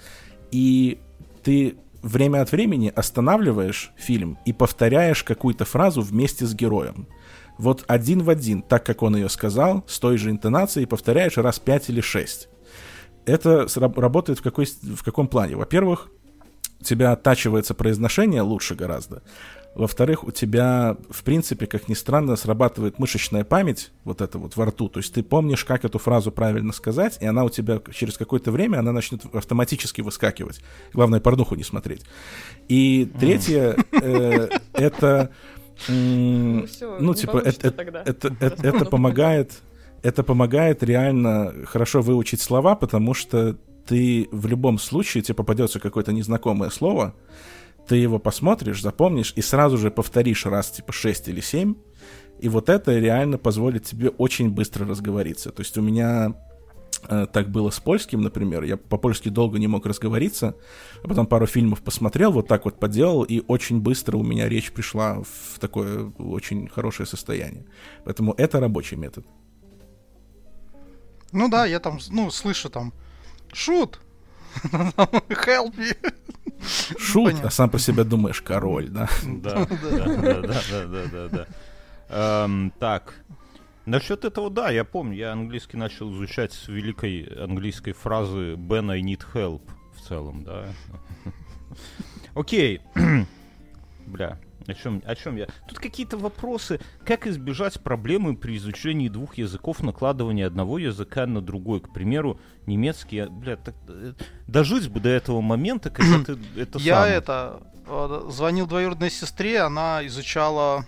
Speaker 1: И ты время от времени останавливаешь фильм и повторяешь какую-то фразу вместе с героем. Вот один в один, так как он ее сказал, с той же интонацией, повторяешь раз пять или шесть. Это работает в, какой, в каком плане? Во-первых, у тебя оттачивается произношение лучше гораздо. Во-вторых, у тебя, в принципе, как ни странно, срабатывает мышечная память, вот это вот во рту. То есть ты помнишь, как эту фразу правильно сказать, и она у тебя через какое-то время, она начнет автоматически выскакивать. Главное, порнуху не смотреть. И третье, э, это...
Speaker 5: Ну
Speaker 1: Ну, типа, это, помогает, это помогает реально хорошо выучить слова, потому что ты в любом случае, тебе попадется какое-то незнакомое слово, ты его посмотришь, запомнишь и сразу же повторишь раз, типа, 6 или 7, и вот это реально позволит тебе очень быстро разговориться. То есть у меня э, так было с польским, например. Я по-польски долго не мог разговориться, а потом пару фильмов посмотрел, вот так вот поделал, и очень быстро у меня речь пришла в такое очень хорошее состояние. Поэтому это рабочий метод.
Speaker 3: Ну да, я там, ну, слышу там, шут, help me.
Speaker 1: Шут, а сам про себя думаешь, король, да?
Speaker 4: Да, да, да, да, да, да, да, да. Эм, Так, насчет этого, да, я помню, я английский начал изучать с великой английской фразы «Ben, I need help» в целом, да. Окей. Бля, о чем, о чем я? Тут какие-то вопросы. Как избежать проблемы при изучении двух языков, накладывания одного языка на другой? К примеру, немецкий, а, бля, так, э, дожить бы до этого момента, когда ты это
Speaker 3: Я
Speaker 4: самое.
Speaker 3: это, э, звонил двоюродной сестре, она изучала...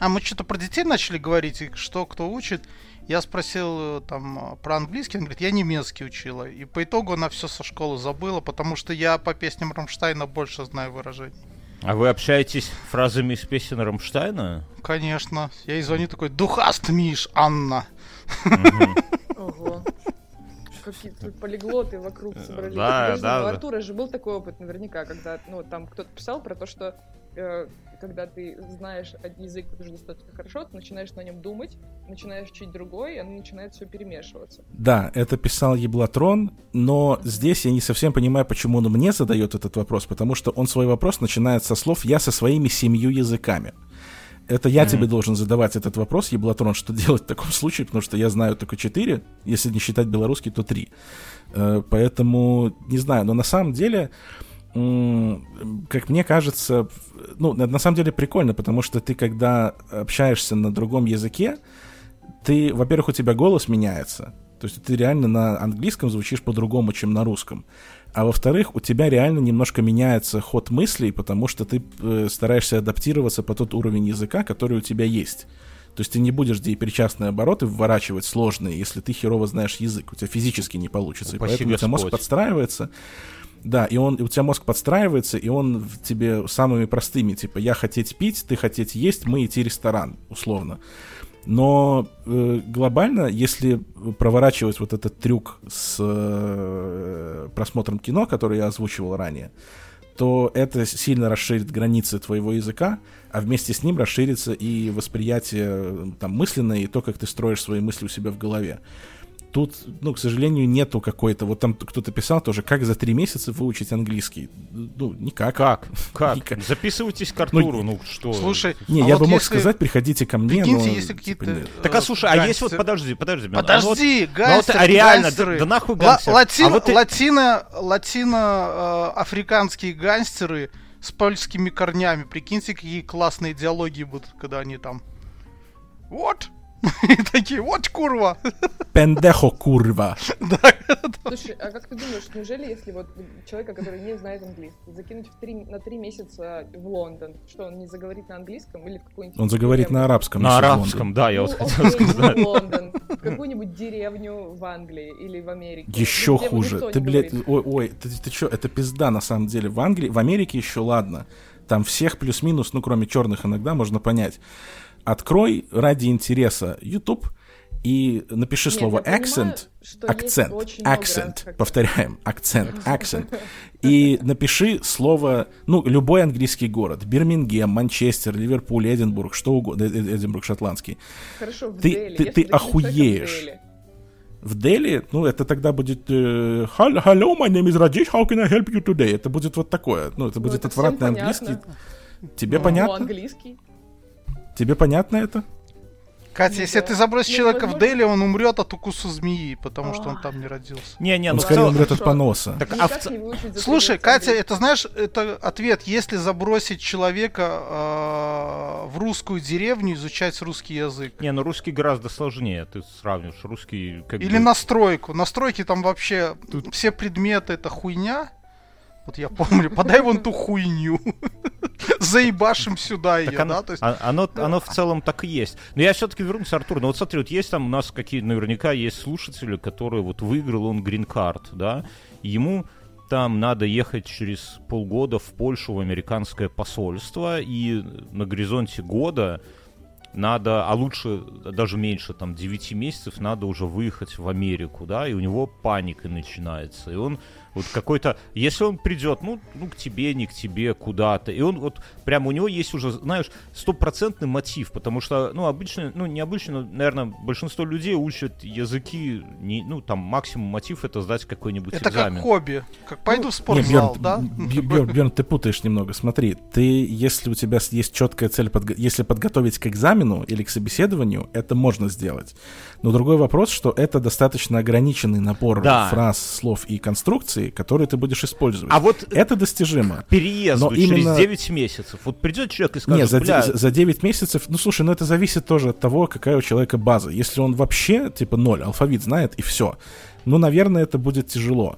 Speaker 3: А, мы что-то про детей начали говорить, и что кто учит. Я спросил э, там про английский, она говорит, я немецкий учила. И по итогу она все со школы забыла, потому что я по песням Рамштайна больше знаю выражений.
Speaker 4: А вы общаетесь фразами из песен Рамштайна?
Speaker 3: Конечно. Я ей звоню такой, du hast mich, Анна.
Speaker 5: Ого. Какие-то полиглоты вокруг собрались.
Speaker 4: Да,
Speaker 5: Подожди,
Speaker 4: да,
Speaker 5: у. Артура же был такой опыт наверняка, когда, ну, там кто-то писал про то, что когда ты знаешь один язык уже достаточно хорошо, ты начинаешь на нем думать, начинаешь учить другой, и оно начинает все перемешиваться.
Speaker 1: Да, это писал Еблатрон, но здесь я не совсем понимаю, почему он мне задает этот вопрос, потому что он свой вопрос начинает со слов «я со своими семью языками». Это я тебе должен задавать этот вопрос, Еблатрон, что делать в таком случае, потому что я знаю только четыре, если не считать белорусский, то три. Э, Поэтому, не знаю, но на самом деле, как мне кажется, ну, на самом деле прикольно, потому что ты, когда общаешься на другом языке, ты, во-первых, у тебя голос меняется. То есть ты реально на английском звучишь по-другому, чем на русском. А во-вторых, у тебя реально немножко меняется ход мыслей, потому что ты э, стараешься адаптироваться по тот уровень языка, который у тебя есть. То есть ты не будешь деепричастные обороты вворачивать сложные, если ты херово знаешь язык. У тебя физически не получится. И
Speaker 4: Упаси
Speaker 1: поэтому у тебя мозг
Speaker 4: Господь.
Speaker 1: подстраивается. Да, и он, и у тебя мозг подстраивается, и он в тебе самыми простыми, типа, я хотеть пить, ты хотеть есть, мы идти ресторан, условно. Но э, глобально, если проворачивать вот этот трюк с э, просмотром кино, который я озвучивал ранее, то это сильно расширит границы твоего языка, а вместе с ним расширится и восприятие э, там мысленное, и то, как ты строишь свои мысли у себя в голове. Тут, ну, к сожалению, нету какой-то... Вот там кто-то писал тоже, как за три месяца выучить английский. Ну, никак.
Speaker 4: Как? Как?
Speaker 1: Никак.
Speaker 4: Записывайтесь к Артуру, ну, что?
Speaker 3: Слушай,
Speaker 1: Не,
Speaker 3: а
Speaker 1: я
Speaker 3: вот
Speaker 1: бы мог сказать, приходите ко мне,
Speaker 3: Прикиньте,
Speaker 1: но,
Speaker 3: если
Speaker 1: типа,
Speaker 3: какие-то...
Speaker 1: нет.
Speaker 4: Так, а
Speaker 3: э,
Speaker 4: слушай, а есть вот, подожди, подожди. Мин, а вот-
Speaker 3: Подожди,
Speaker 4: ну вот,
Speaker 3: гангстеры,
Speaker 4: а реально,
Speaker 3: гангстеры.
Speaker 4: да, да нахуй
Speaker 3: Ла-
Speaker 4: гангстер?
Speaker 3: латин-
Speaker 4: А вот
Speaker 3: латино, латино, э, африканские гангстеры с польскими корнями. Прикиньте, какие классные диалоги будут, когда они там... Вот! И такие, вот курва!
Speaker 1: Пендехо курва.
Speaker 5: Слушай, а как ты думаешь, неужели если вот человека, который не знает английский, закинуть в три, на три месяца в Лондон, что он не заговорит на английском или в какой-нибудь...
Speaker 1: Он заговорит на арабском.
Speaker 4: На арабском, да, я
Speaker 5: Ну,
Speaker 4: вот хотел
Speaker 5: окей,
Speaker 4: сказать.
Speaker 5: в Лондон, в какую-нибудь деревню в Англии или в Америке.
Speaker 1: Еще
Speaker 5: где
Speaker 1: хуже. Ты, блядь, ой, ой, ты, ты чё, это пизда на самом деле. В Англии, в Америке еще ладно. Там всех плюс-минус, ну, кроме черных иногда, можно понять. Открой ради интереса YouTube и напиши
Speaker 5: Нет,
Speaker 1: слово
Speaker 5: понимаю,
Speaker 1: accent,
Speaker 5: есть
Speaker 1: акцент, акцент,
Speaker 5: разных
Speaker 1: повторяем, акцент, акцент. И напиши слово, ну, любой английский город. Бирмингем, Манчестер, Ливерпуль, Эдинбург, что угодно, Э- э- Эдинбург шотландский.
Speaker 5: Хорошо, в
Speaker 1: ты-
Speaker 5: Дели.
Speaker 1: ты- ты
Speaker 5: в
Speaker 1: охуеешь.
Speaker 5: Дели.
Speaker 1: В Дели, ну, это тогда будет э, «Hel- Hello, my name is Rajesh, how can I help you today? Это будет вот такое. Ну, это
Speaker 5: Ну,
Speaker 1: будет
Speaker 5: это всем
Speaker 1: отвратный английский. Тебе
Speaker 3: Ну,
Speaker 1: понятно?
Speaker 5: английский.
Speaker 1: Тебе понятно это?
Speaker 3: Катя, если ты забросишь
Speaker 5: Ну,
Speaker 3: человека в Дели, он умрет от укуса змеи, потому что он
Speaker 5: А.
Speaker 3: там не родился.
Speaker 4: Не-не,
Speaker 1: Он
Speaker 4: ну
Speaker 1: скорее
Speaker 4: целом-
Speaker 1: умрет от поноса.
Speaker 4: Так, а в
Speaker 5: не
Speaker 3: Слушай, Катя, это знаешь, это ответ, если забросить человека э, в русскую деревню, изучать русский язык.
Speaker 4: Не, ну русский гораздо сложнее. Ты сравнишь русский как
Speaker 3: Или
Speaker 4: бы-
Speaker 3: на стройку. На стройке там вообще все предметы это хуйня. Вот я помню, подай вон ту хуйню. Заебашим сюда ее,
Speaker 4: оно,
Speaker 3: да? То есть,
Speaker 4: а- оно, оно в целом так и есть. Но я все-таки вернусь, Артур. Ну вот смотри, вот есть там у нас какие наверняка есть слушатели, которые вот выиграл он грин-карт, да, ему там надо ехать через полгода в Польшу в американское посольство, и на горизонте года надо, а лучше даже меньше, там, 9 месяцев, надо уже выехать в Америку, да, и у него паника начинается. И он вот какой-то, если он придет, ну, ну, к тебе, не к тебе, куда-то, и он вот, прямо у него есть уже, знаешь, стопроцентный мотив, потому что, ну, обычно, ну, не обычно, но, наверное, большинство людей учат языки, не, ну, там, максимум мотив это сдать какой-нибудь
Speaker 3: это
Speaker 4: экзамен.
Speaker 3: как хобби. Как пойду в
Speaker 1: Не,
Speaker 3: спортзал,
Speaker 1: Бjörn,
Speaker 3: да?
Speaker 1: Б- Бjörn, Бjörn, ты путаешь немного. Смотри, ты, если у тебя есть четкая цель, подго- если подготовить к экзамену или к собеседованию, это можно сделать. Но другой вопрос, что это достаточно ограниченный набор
Speaker 4: Да.
Speaker 1: фраз, слов и конструкций, которые ты будешь использовать.
Speaker 4: А вот
Speaker 1: Это достижимо.
Speaker 4: переезду
Speaker 1: но
Speaker 4: через
Speaker 1: именно-
Speaker 4: 9 месяцев, вот придет человек и скажет,
Speaker 1: Не, за,
Speaker 4: бля,
Speaker 1: за, за 9 месяцев, ну слушай, ну это зависит тоже от того, какая у человека база. Если он вообще, типа, ноль, алфавит знает и все, ну, наверное, это будет тяжело.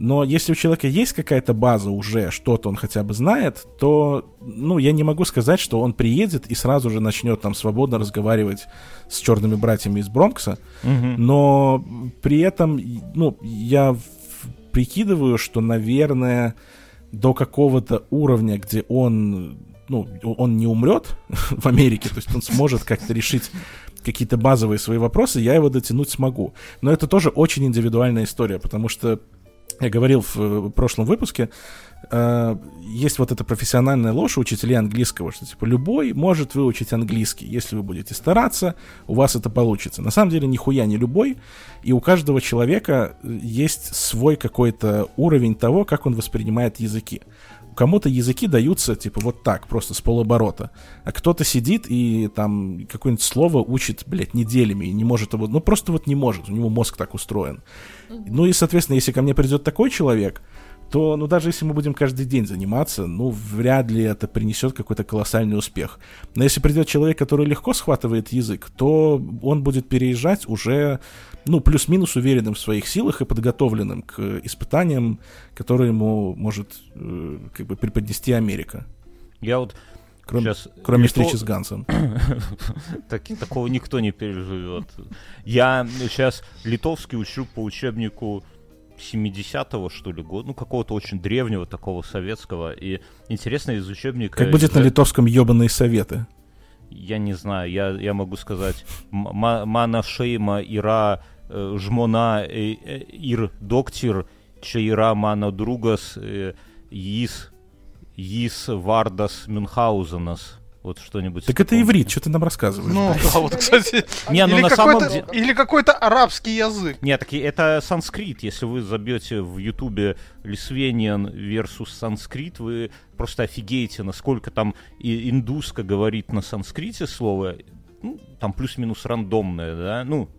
Speaker 1: Но если у человека есть какая-то база уже, что-то он хотя бы знает, то, ну, я не могу сказать, что он приедет и сразу же начнет там свободно разговаривать с черными братьями из Бронкса,
Speaker 4: Мгм.
Speaker 1: но при этом, ну, я прикидываю, что, наверное, до какого-то уровня, где он, ну, он не умрет в Америке, то есть он сможет как-то решить какие-то базовые свои вопросы, я его дотянуть смогу. Но это тоже очень индивидуальная история, потому что я говорил в э, прошлом выпуске, э, есть вот эта профессиональная ложь учителей английского, что типа любой может выучить английский, если вы будете стараться, у вас это получится. На самом деле нихуя не любой, и у каждого человека э, есть свой какой-то уровень того, как он воспринимает языки. Кому-то языки даются, типа, вот так, просто с полоборота. А кто-то сидит и там какое-нибудь слово учит, блядь, неделями и не может его... Ну, просто вот не может, у него мозг так устроен. Ну и, соответственно, если ко мне придет такой человек, то, ну, даже если мы будем каждый день заниматься, ну, вряд ли это принесет какой-то колоссальный успех. Но если придет человек, который легко схватывает язык, то он будет переезжать уже, ну, плюс-минус уверенным в своих силах и подготовленным к испытаниям, которые ему может, э, как бы, преподнести Америка.
Speaker 4: Я вот
Speaker 1: Кроме,
Speaker 4: сейчас...
Speaker 1: кроме
Speaker 4: лито-
Speaker 1: встречи с Гансом.
Speaker 4: Так, такого никто не переживет. Я сейчас литовский учу по учебнику 70-го, что ли, года, ну, какого-то очень древнего, такого советского. И интересно из учебника...
Speaker 1: Как будет на литовском ебаные советы?
Speaker 4: Я не знаю, я, я могу сказать мана шейма ира жмона э, э, ир доктир чейра мана другас э, йис йис вардас мюнхгаузенас. Вот что-нибудь.
Speaker 1: Так это иврит, что ты нам рассказываешь?
Speaker 3: Ну, да, вот, кстати.
Speaker 4: Не, ну
Speaker 3: или
Speaker 4: на самом
Speaker 3: какой-то,
Speaker 4: деле...
Speaker 3: или какой-то арабский язык.
Speaker 4: Нет, так и это санскрит. Если вы забьете в Ютубе Лисвениан versus санскрит, вы просто офигеете, насколько там и индуска говорит на санскрите слово, ну, там плюс-минус рандомное, да, ну,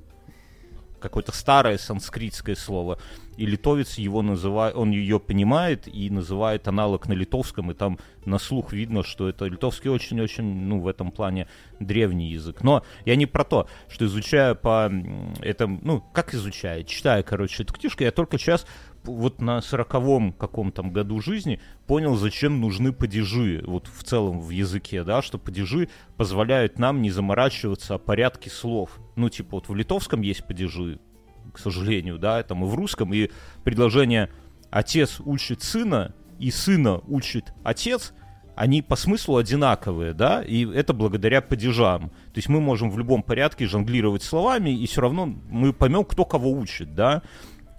Speaker 4: какое-то старое санскритское слово. И литовец его называет, он ее понимает и называет аналог на литовском, и там на слух видно, что это литовский очень-очень, ну, в этом плане древний язык. Но я не про то, что изучая по этому, ну, как изучая, читая, короче, эту книжку, я только сейчас вот на сороковом каком-то году жизни понял, зачем нужны падежи, вот в целом в языке, да, что падежи позволяют нам не заморачиваться о порядке слов. Ну, типа, вот в литовском есть падежи, к сожалению, да, там и в русском, и предложение «отец учит сына» и «сына учит отец», они по смыслу одинаковые, да, и это благодаря падежам. То есть мы можем в любом порядке жонглировать словами, и все равно мы поймем, кто кого учит, да.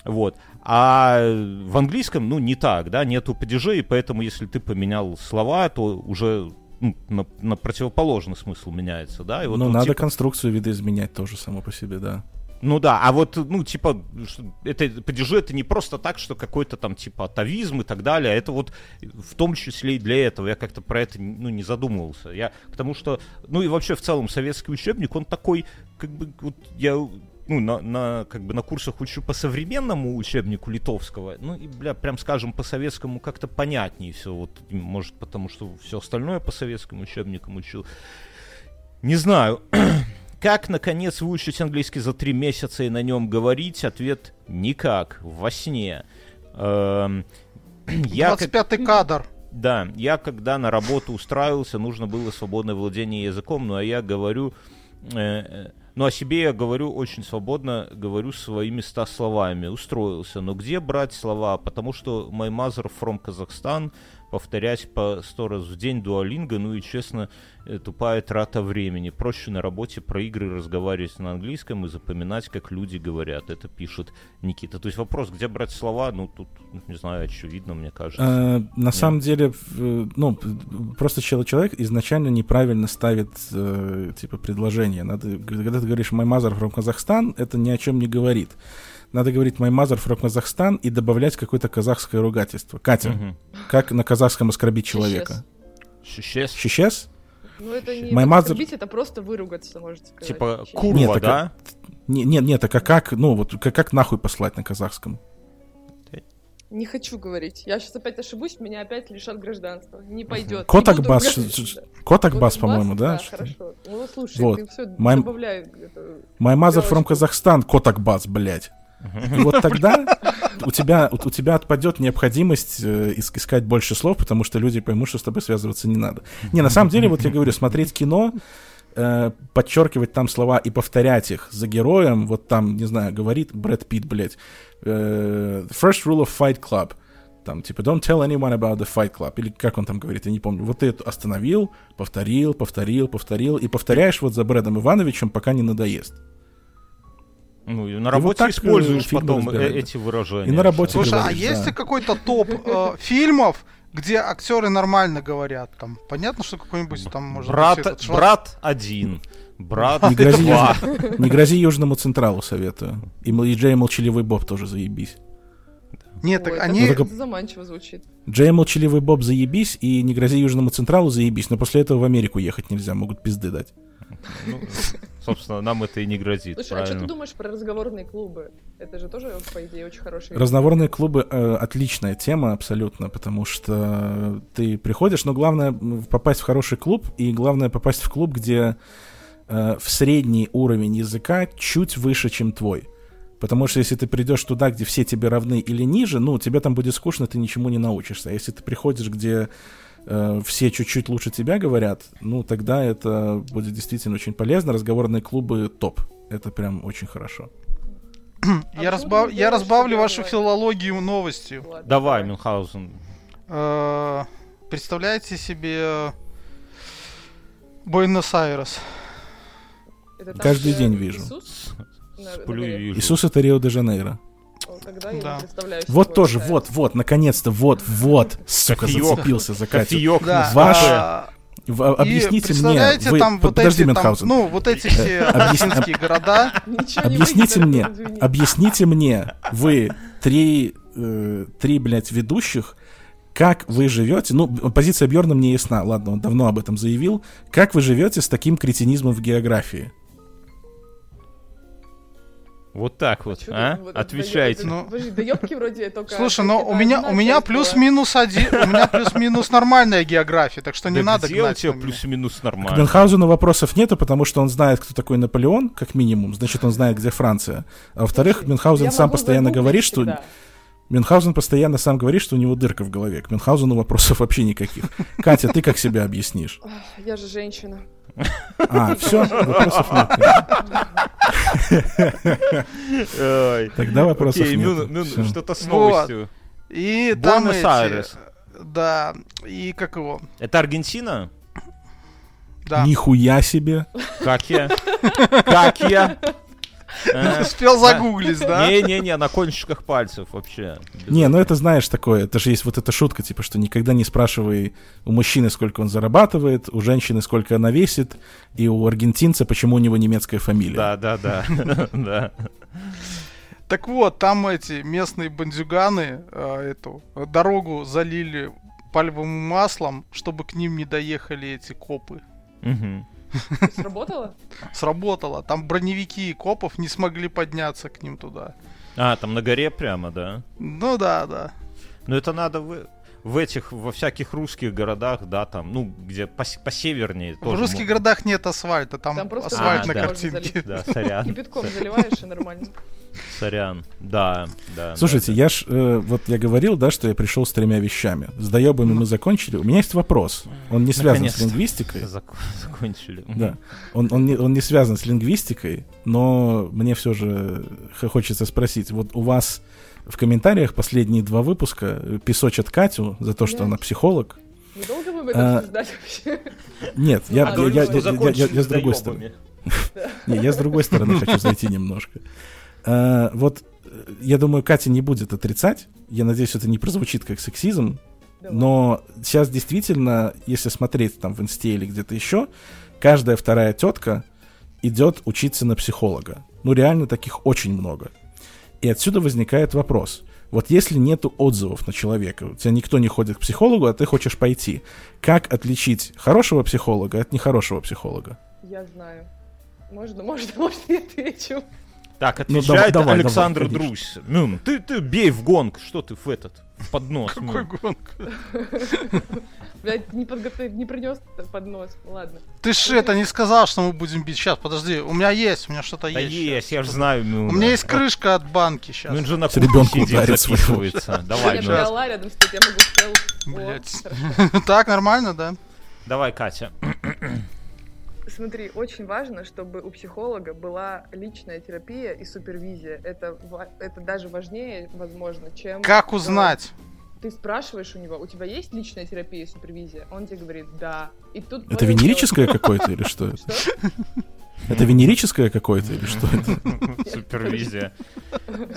Speaker 4: Вот. А в английском, ну, не так, да, нету падежей, поэтому, если ты поменял слова, то уже ну, на, на противоположный смысл меняется, да. И вот,
Speaker 1: ну,
Speaker 4: ну,
Speaker 1: надо
Speaker 4: типа-
Speaker 1: конструкцию видоизменять тоже само по себе, да.
Speaker 4: Ну да, а вот, ну, типа, это падежи это не просто так, что какой-то там, типа, атовизм и так далее, а это вот в том числе и для этого. Я как-то про это, ну, не задумывался. Я к тому, что, ну, и вообще в целом советский учебник, он такой, как бы, вот я, ну, на, на, как бы на курсах учу по современному учебнику литовского, ну, и, бля, прям скажем, по советскому как-то понятнее все, вот, может, потому что все остальное по советским учебникам учил. Не знаю. Как, наконец, выучить английский за три месяца и на нем говорить? Ответ – никак. Во сне. Эм, Я, как-
Speaker 3: 25-й кадр.
Speaker 4: да, я когда на работу устраивался, нужно было свободное владение языком, ну а я говорю, э, э, ну о себе я говорю очень свободно, говорю своими ста словами. Устроился, но где брать слова? Потому что my mother from Kazakhstan, повторять по сто раз в день дуалинга, ну и честно, э, тупая трата времени. Проще на работе про игры разговаривать на английском и запоминать, как люди говорят. Это пишет Никита. То есть вопрос, где брать слова, ну тут, не знаю, очевидно, мне кажется.
Speaker 1: Э, на самом деле, в- ну, просто чел- человек изначально неправильно ставит, э, типа, предложение. Надо, когда ты говоришь «my mother from Kazakhstan», это ни о чем не говорит. Надо говорить «my mother from Kazakhstan» и добавлять какое-то казахское ругательство. Катя,
Speaker 4: Мгм.
Speaker 1: как на казахском оскорбить человека?
Speaker 4: Щес.
Speaker 1: Щищес?
Speaker 5: Ну, это не
Speaker 1: My mother-
Speaker 5: оскорбить, это просто выругаться, можно сказать.
Speaker 4: Типа курва,
Speaker 1: Нет, так
Speaker 4: да?
Speaker 1: Не- Нет, нет, так а как, ну, вот как, как нахуй послать на казахском?
Speaker 5: Не хочу говорить. Я сейчас опять ошибусь, меня опять лишат гражданства. Не пойдет.
Speaker 1: Котакбас, Котакбас, по-моему, да? ли?
Speaker 5: хорошо. Ну, слушай,
Speaker 1: Вот.
Speaker 5: ты все
Speaker 1: My-
Speaker 5: добавляй. это.
Speaker 1: My mother from. Kazakhstan, Котакбас, блядь. Вот тогда у тебя, у тебя отпадет необходимость э, ис- искать больше слов, потому что люди поймут, что с тобой связываться не надо. Не, на самом деле, вот я говорю, смотреть кино, э, подчеркивать там слова и повторять их за героем, вот там, не знаю, говорит Брэд Питт, блядь, э, first rule of Fight Club, там, типа, don't tell anyone about the Fight Club, или как он там говорит, я не помню. Вот ты это остановил, повторил, повторил, повторил, и повторяешь вот за Брэдом Ивановичем, пока не надоест.
Speaker 4: Ну, и на
Speaker 1: вот
Speaker 4: работе
Speaker 1: так, э,
Speaker 4: используешь потом
Speaker 1: разбирают, да.
Speaker 4: эти выражения.
Speaker 1: И на работе.
Speaker 3: Слушай, а
Speaker 1: говоришь,
Speaker 3: есть
Speaker 1: да.
Speaker 3: ли какой-то топ э, фильмов, где актеры нормально говорят? Там понятно, что какой-нибудь там может
Speaker 4: брат,
Speaker 3: быть этот
Speaker 4: брат один, брат
Speaker 1: Не грози,
Speaker 4: два.
Speaker 1: Юж- не грози Южному Централу, советую. И, и Джей Молчаливый Боб тоже заебись.
Speaker 3: Нет,
Speaker 5: Ой,
Speaker 3: так
Speaker 5: это
Speaker 3: они...
Speaker 1: Ну,
Speaker 5: заманчиво звучит.
Speaker 1: Джей Молчаливый Боб заебись, и не грози Южному Централу заебись, но после этого в Америку ехать нельзя, могут пизды дать.
Speaker 4: Собственно, нам это и не грозит,
Speaker 5: Слушай, а что ты
Speaker 4: правильно?
Speaker 5: думаешь про разговорные клубы? Это же тоже, по идее, очень хороший...
Speaker 1: Разговорные клубы э, отличная тема абсолютно, потому что ты приходишь, но главное попасть в хороший клуб, и главное попасть в клуб, где э, в средний уровень языка чуть выше, чем твой. Потому что если ты придешь туда, где все тебе равны или ниже, ну, тебе там будет скучно, ты ничему не научишься. А если ты приходишь, где э, все чуть-чуть лучше тебя говорят, ну, тогда это будет действительно очень полезно. Разговорные клубы топ. Это прям очень хорошо.
Speaker 3: Я,
Speaker 5: А
Speaker 3: разбав- я разбавлю вашу филологию новостью.
Speaker 5: Ладно,
Speaker 4: Давай, Мюнхгаузен.
Speaker 3: Э, Представляете себе Буэнос-Айрес?
Speaker 1: Каждый день вижу.
Speaker 5: Иисус?
Speaker 4: Сплю и вижу.
Speaker 1: Иисус это Рио-де-Жанейро.
Speaker 5: О, Тогда я
Speaker 3: Да.
Speaker 5: не представляю. себе
Speaker 1: Вот тоже,
Speaker 5: ставить.
Speaker 1: вот, вот, наконец-то, вот, вот, сука,
Speaker 4: Кофеёк.
Speaker 1: зацепился за Катю.
Speaker 4: Кофеёк
Speaker 3: Да.
Speaker 1: Ваш-
Speaker 3: а,
Speaker 1: В- объясните мне, вы,
Speaker 3: там
Speaker 1: под-
Speaker 3: вот
Speaker 1: подожди,
Speaker 3: эти, там, ну, вот эти все
Speaker 1: Объясни-
Speaker 3: аргентинские города.
Speaker 5: Ничего не
Speaker 1: объясните мне, объясните мне, вы три, э, три, блядь, ведущих, как вы живете, ну, позиция Бьорна мне ясна, ладно, он давно об этом заявил, как вы живете с таким кретинизмом в географии?
Speaker 4: Вот так вот, а?
Speaker 5: вот это
Speaker 4: Отвечайте.
Speaker 5: даёб-
Speaker 3: Ну.
Speaker 5: Подожди, да ёбки вроде только...
Speaker 3: Слушай, ну
Speaker 5: только
Speaker 3: у меня, у меня плюс-минус один, у меня плюс-минус нормальная география, так что не надо
Speaker 4: где у тебя плюс-минус
Speaker 1: К
Speaker 4: нормально?
Speaker 1: Мюнхгаузену вопросов нету, потому что он знает, кто такой Наполеон, как минимум, значит, он знает, где Франция. А во-вторых, Мюнхгаузен сам постоянно говорит, что. Мюнхгаузен постоянно сам говорит, что у него дырка в голове. К Мюнхгаузену вопросов вообще никаких. Катя, ты как себя объяснишь?
Speaker 5: Я же женщина.
Speaker 1: А, все, вопросов нет. Тогда вопросов
Speaker 4: Окей,
Speaker 1: нет. Всё.
Speaker 4: что-то с
Speaker 3: Вот.
Speaker 4: новостью.
Speaker 3: И там эти,
Speaker 4: Буэнос-Айрес.
Speaker 3: Да, и как его?
Speaker 4: Это Аргентина?
Speaker 3: Да.
Speaker 1: Нихуя себе.
Speaker 4: Как я? Как я? А,
Speaker 3: Успел загуглить, да?
Speaker 4: Не-не-не, на кончиках пальцев вообще.
Speaker 1: Не, ну это знаешь такое, это же есть вот эта шутка, типа, что никогда не спрашивай у мужчины, сколько он зарабатывает, у женщины, сколько она весит, и у аргентинца, почему у него немецкая фамилия.
Speaker 4: Да, да, да. Да.
Speaker 3: Так вот, там эти местные бандюганы э, эту э, дорогу залили пальмовым маслом, чтобы к ним не доехали эти копы.
Speaker 4: Мгм.
Speaker 5: Сработало?
Speaker 3: Сработало. Там броневики копов не смогли подняться к ним туда.
Speaker 4: А, там на горе прямо, да?
Speaker 3: Ну да, да.
Speaker 4: Но это надо в, в этих, во всяких русских городах, да, там, ну, где пос- посевернее.
Speaker 3: В
Speaker 4: тоже
Speaker 3: русских
Speaker 4: мо-
Speaker 3: городах нет асфальта, там,
Speaker 5: Там просто
Speaker 3: асфальт
Speaker 4: А,
Speaker 3: на
Speaker 4: да.
Speaker 3: картинке.
Speaker 4: Да, сорян,
Speaker 5: Кипятком заливаешь и нормально.
Speaker 4: сорян. Да, да.
Speaker 1: Слушайте, я ж, э, вот я говорил, да, что я пришел с тремя вещами. С доебами мы закончили. У меня есть вопрос. Он не связан с лингвистикой.
Speaker 4: Зак- закончили.
Speaker 1: Да. Он, он, не, он не связан с лингвистикой, но мне все же х- хочется спросить. Вот у вас в комментариях последние два выпуска э, песочат Катю за то, что
Speaker 5: Блядь.
Speaker 1: она психолог.
Speaker 5: Недолго мы в
Speaker 1: А,
Speaker 5: этом обсуждать вообще?
Speaker 1: Нет, я,
Speaker 5: А,
Speaker 1: я, я,
Speaker 5: что
Speaker 1: я- я- я- я с другой стороны. Не, я с другой стороны хочу зайти немножко. А, Вот э, я думаю, Катя не будет отрицать. Я надеюсь, это не прозвучит как сексизм. Но сейчас действительно, если смотреть там в инсте или где-то еще, каждая вторая тетка идет учиться на психолога. Ну, реально таких очень много. И отсюда возникает вопрос. Вот если нету отзывов на человека, у тебя никто не ходит к психологу, а ты хочешь пойти, как отличить хорошего психолога от нехорошего психолога?
Speaker 5: Я знаю. Можно, можно, можно я отвечу.
Speaker 4: Так,
Speaker 1: Ну,
Speaker 4: отвечает
Speaker 1: давай,
Speaker 4: Александр
Speaker 1: давай,
Speaker 4: Друзь. Мюн, ты, ты бей в гонг, что ты в этот, в поднос.
Speaker 3: Какой
Speaker 4: Мюн.
Speaker 3: гонка?
Speaker 5: Блядь, не, подготовил, не принес под нос. Ладно.
Speaker 3: Ты ж это не сказал, что мы будем бить. Сейчас, подожди, у меня есть, у меня что-то
Speaker 4: Да
Speaker 3: есть.
Speaker 4: есть, я же знаю Мюна.
Speaker 3: У меня есть крышка от банки сейчас.
Speaker 4: Мюн же на кухне
Speaker 1: ребенку
Speaker 4: сидит, записывается. Давай, Мюн.
Speaker 5: я ла рядом стоит, я могу хорошо.
Speaker 3: Так, нормально, да?
Speaker 4: Давай, Катя.
Speaker 5: Смотри, очень важно, чтобы у психолога была личная терапия и супервизия. Это, это даже важнее, возможно, чем...
Speaker 3: Как узнать?
Speaker 5: Ты спрашиваешь у него, у тебя есть личная терапия и супервизия? Он тебе говорит, да. И тут
Speaker 1: Это венерическое какое-то или что это? Венерическое какое-то или что это?
Speaker 4: Супервизия.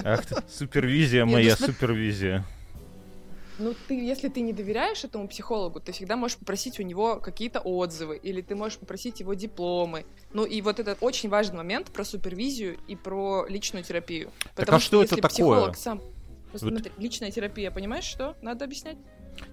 Speaker 4: Ах ты, супервизия моя,
Speaker 5: ну
Speaker 4: супервизия.
Speaker 5: Ну, ты, если ты не доверяешь этому психологу, ты всегда можешь попросить у него какие-то отзывы, или ты можешь попросить его дипломы. Ну, и вот этот очень важный момент про супервизию и про личную терапию. Потому
Speaker 4: а что это
Speaker 5: если
Speaker 4: такое?
Speaker 5: психолог сам...
Speaker 4: Вот-
Speaker 5: смотри, личная терапия, понимаешь, что? Надо объяснять?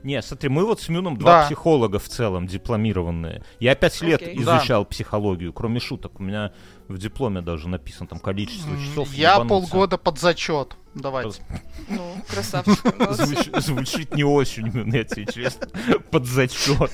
Speaker 4: Не, смотри, мы вот с Мюном два
Speaker 3: Да.
Speaker 4: психолога в целом дипломированные. Я пять лет
Speaker 5: Окей.
Speaker 4: изучал психологию, кроме шуток. У меня в дипломе даже написано там количество часов.
Speaker 3: Я
Speaker 4: ебануться.
Speaker 3: полгода под зачет. Давайте.
Speaker 5: Ну, красавчик.
Speaker 4: Звуч- звучит не очень, Мюн, я тебе честно, под зачет.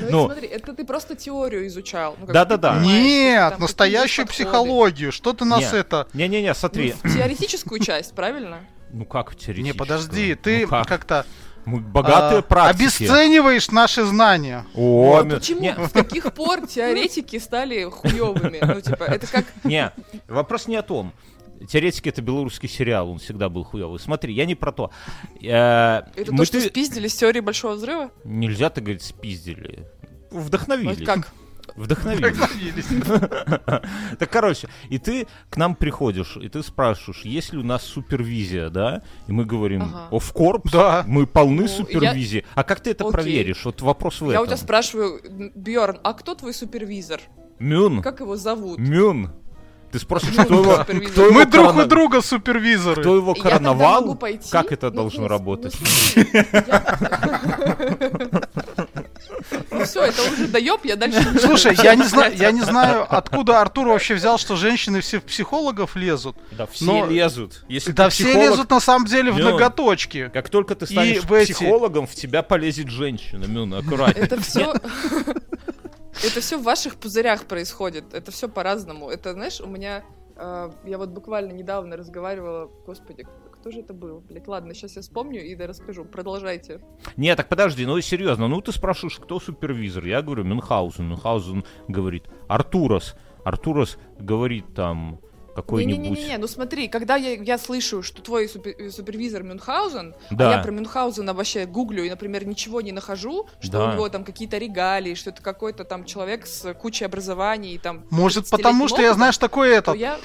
Speaker 5: Ну,
Speaker 4: Ну.
Speaker 5: смотри, это ты просто теорию изучал. Ну,
Speaker 4: Да-да-да.
Speaker 3: Нет, настоящую психологию. Что ты нас это...
Speaker 4: Не-не-не, смотри.
Speaker 5: Ну, теоретическую часть, правильно?
Speaker 4: Ну как теоретически?
Speaker 3: Не, подожди, ты
Speaker 4: Ну как?
Speaker 3: как-то
Speaker 4: Мы богатые
Speaker 3: а,
Speaker 4: практики.
Speaker 3: обесцениваешь наши знания.
Speaker 4: О, Мюн-
Speaker 5: Почему?
Speaker 4: Не,
Speaker 5: С каких пор теоретики стали хуевыми? Ну, типа, это как...
Speaker 4: Не, вопрос не о том. Теоретики это белорусский сериал, он всегда был хуёвый. Смотри, я не про то.
Speaker 5: Это то, что
Speaker 4: ты-
Speaker 5: спиздили с теории Большого Взрыва?
Speaker 4: Нельзя, ты говорить, спиздили. Вдохновились.
Speaker 5: как?
Speaker 4: Вдохновились. Так, короче, и ты к нам приходишь, и ты спрашиваешь, есть ли у нас супервизия, да? И мы говорим, of course,
Speaker 3: Да.
Speaker 4: мы полны
Speaker 5: Ну,
Speaker 4: супервизии. А как ты это проверишь? Вот вопрос в
Speaker 5: Я у тебя
Speaker 4: этом.
Speaker 5: спрашиваю, Бьорн, а кто твой супервизор?
Speaker 4: Мюн,
Speaker 5: Как его зовут?
Speaker 4: Мюн. Ты спросишь,
Speaker 5: Мюн,
Speaker 4: кто его, кто его
Speaker 3: Мы друг у друга супервизоры.
Speaker 4: Кто его короновал?
Speaker 5: пойти.
Speaker 4: Как это
Speaker 5: Ну,
Speaker 4: должно
Speaker 5: ну,
Speaker 4: работать?
Speaker 5: Ну, Ну все, это уже доеб, я дальше... не
Speaker 3: Слушай, я не знаю, я не знаю, откуда Артур вообще взял, что женщины все в психологов лезут.
Speaker 4: Да все
Speaker 3: Но-
Speaker 4: лезут. Если
Speaker 3: Да все лезут на самом деле в ноготочки.
Speaker 4: Как только ты станешь
Speaker 3: эти-
Speaker 4: психологом, в тебя полезет женщина. Мюн, аккуратнее.
Speaker 5: Это все... Это все в ваших пузырях происходит. Это все по-разному. Это, знаешь, у меня... э, Я вот буквально недавно разговаривала... Господи, кто же это был? Блять, ладно, сейчас я вспомню и да расскажу. Продолжайте.
Speaker 4: Не, так подожди, ну серьезно, ну ты спрашиваешь, кто супервизор? Я говорю, Мюнхгаузен. Мюнхгаузен говорит, Артурас. Артурас говорит там, какой-нибудь.
Speaker 5: Не-не-не, ну смотри, когда я, я слышу, что твой супер- э, супервизор Мюнхгаузен,
Speaker 4: Да.
Speaker 5: а я про Мюнхгаузена вообще гуглю и, например, ничего не нахожу, что
Speaker 4: Да.
Speaker 5: у него там какие-то регалии, что это какой-то там человек с кучей образований и там...
Speaker 3: Может,
Speaker 5: 30-летним
Speaker 3: потому что я,
Speaker 5: опытом,
Speaker 3: знаешь, такой
Speaker 5: то
Speaker 3: этот
Speaker 5: я...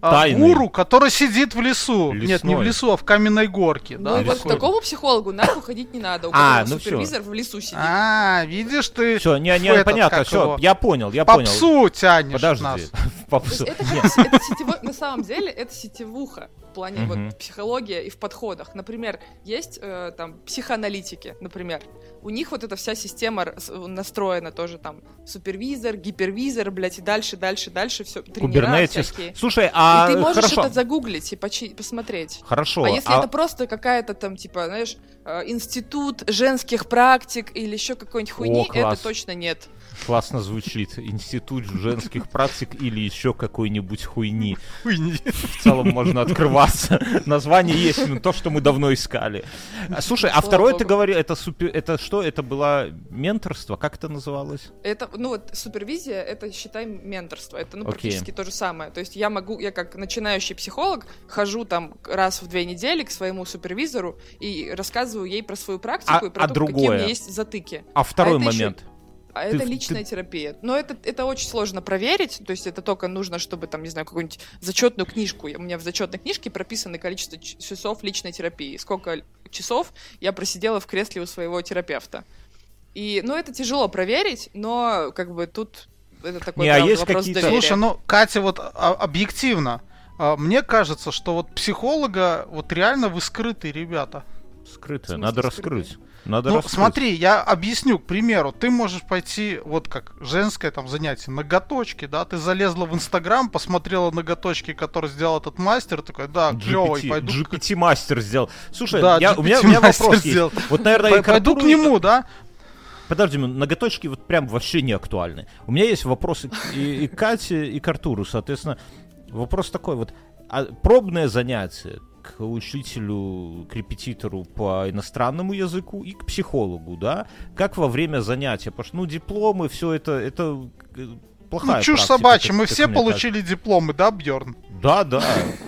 Speaker 3: а,
Speaker 4: Тайный.
Speaker 3: гуру, который сидит в лесу. Нет, не в
Speaker 4: Лесной.
Speaker 3: лесу, а в каменной горке.
Speaker 5: Ну
Speaker 3: Да,
Speaker 5: и вот к
Speaker 4: лесной.
Speaker 5: такому психологу нахуй ходить не надо, у
Speaker 4: А, ну
Speaker 5: супервизор в лесу сидит.
Speaker 3: А, видишь ты.
Speaker 4: Все, не, не,
Speaker 3: этот,
Speaker 4: понятно, все,
Speaker 3: его,
Speaker 4: я понял, я понял.
Speaker 3: Попсу тянешь
Speaker 4: Подожди,
Speaker 3: нас.
Speaker 5: есть это, как, это сетево- на самом деле это сетевуха в плане
Speaker 4: Мгм.
Speaker 5: вот психология и в подходах. Например, есть э, там психоаналитики, например. У них вот эта вся система рас- настроена тоже там супервизор, гипервизор, блядь, и дальше, дальше, дальше все
Speaker 4: Кубернетис. Слушай, а
Speaker 5: и ты можешь
Speaker 4: хорошо,
Speaker 5: это загуглить и почи- посмотреть.
Speaker 4: хорошо,
Speaker 5: А если
Speaker 4: а-
Speaker 5: это просто какая-то там, типа, знаешь, э, институт женских практик или еще какой-нибудь хуйни,
Speaker 4: класс.
Speaker 5: это точно нет.
Speaker 4: Классно звучит, институт женских практик или еще какой-нибудь хуйни.
Speaker 3: Хуйни.
Speaker 4: В целом можно открываться. Название есть, ну, то, что мы давно искали. А, Слушай, а второе ты говорил, это супер, это что? Это было менторство? Как это называлось?
Speaker 5: Это, ну вот, супервизия, это, считай, менторство. Это, ну, практически то же самое. То есть я могу, я как начинающий психолог, хожу там раз в две недели к своему супервизору и рассказываю ей про свою практику
Speaker 4: А-
Speaker 5: и про
Speaker 4: а
Speaker 5: то, какие у меня есть затыки.
Speaker 4: А второй момент.
Speaker 5: А
Speaker 4: Ты-
Speaker 5: это
Speaker 4: ты-
Speaker 5: личная терапия. Но это, это очень сложно проверить. То есть это только нужно, чтобы там, не знаю, какую-нибудь зачетную книжку. У меня в зачетной книжке прописано количество часов личной терапии. Сколько часов я просидела в кресле у своего терапевта. И, ну, это тяжело проверить, но как бы тут это такой
Speaker 4: Не, а есть
Speaker 5: вопрос
Speaker 4: какие-то-
Speaker 5: доверия.
Speaker 3: Слушай, ну, Катя, вот а, объективно, а, мне кажется, что вот психолога, вот реально вы скрытые ребята.
Speaker 4: Скрытое,
Speaker 5: смысле
Speaker 4: надо
Speaker 5: скрытое?
Speaker 4: раскрыть. Надо
Speaker 3: ну,
Speaker 4: раскрыть.
Speaker 3: смотри, я объясню, к примеру, ты можешь пойти, вот как женское там занятие, ноготочки, да, ты залезла в Инстаграм, посмотрела ноготочки, которые сделал этот мастер, такой, да, клевый,
Speaker 4: GPT,
Speaker 3: пойду к-
Speaker 4: GPT мастер сделал. Слушай,
Speaker 3: Да,
Speaker 4: я, у, меня, у меня
Speaker 3: GPT-мастер
Speaker 4: вопрос
Speaker 3: сделал.
Speaker 4: есть. Вот, наверное,
Speaker 3: пойду к нему, да?
Speaker 4: Подожди, ну, ноготочки вот прям вообще не актуальны. У меня есть вопросы и, и Кате, и к Артуру. Соответственно, вопрос такой вот. А пробное занятие к учителю, к репетитору по иностранному языку и к психологу, да? Как во время занятия? Потому что, ну, дипломы, все это, это э, плохая
Speaker 3: Ну, чушь
Speaker 4: практика,
Speaker 3: собачья,
Speaker 4: как-
Speaker 3: мы
Speaker 4: как
Speaker 3: все
Speaker 4: мне кажется.
Speaker 3: получили дипломы, да, Бьорн?
Speaker 4: Да, да,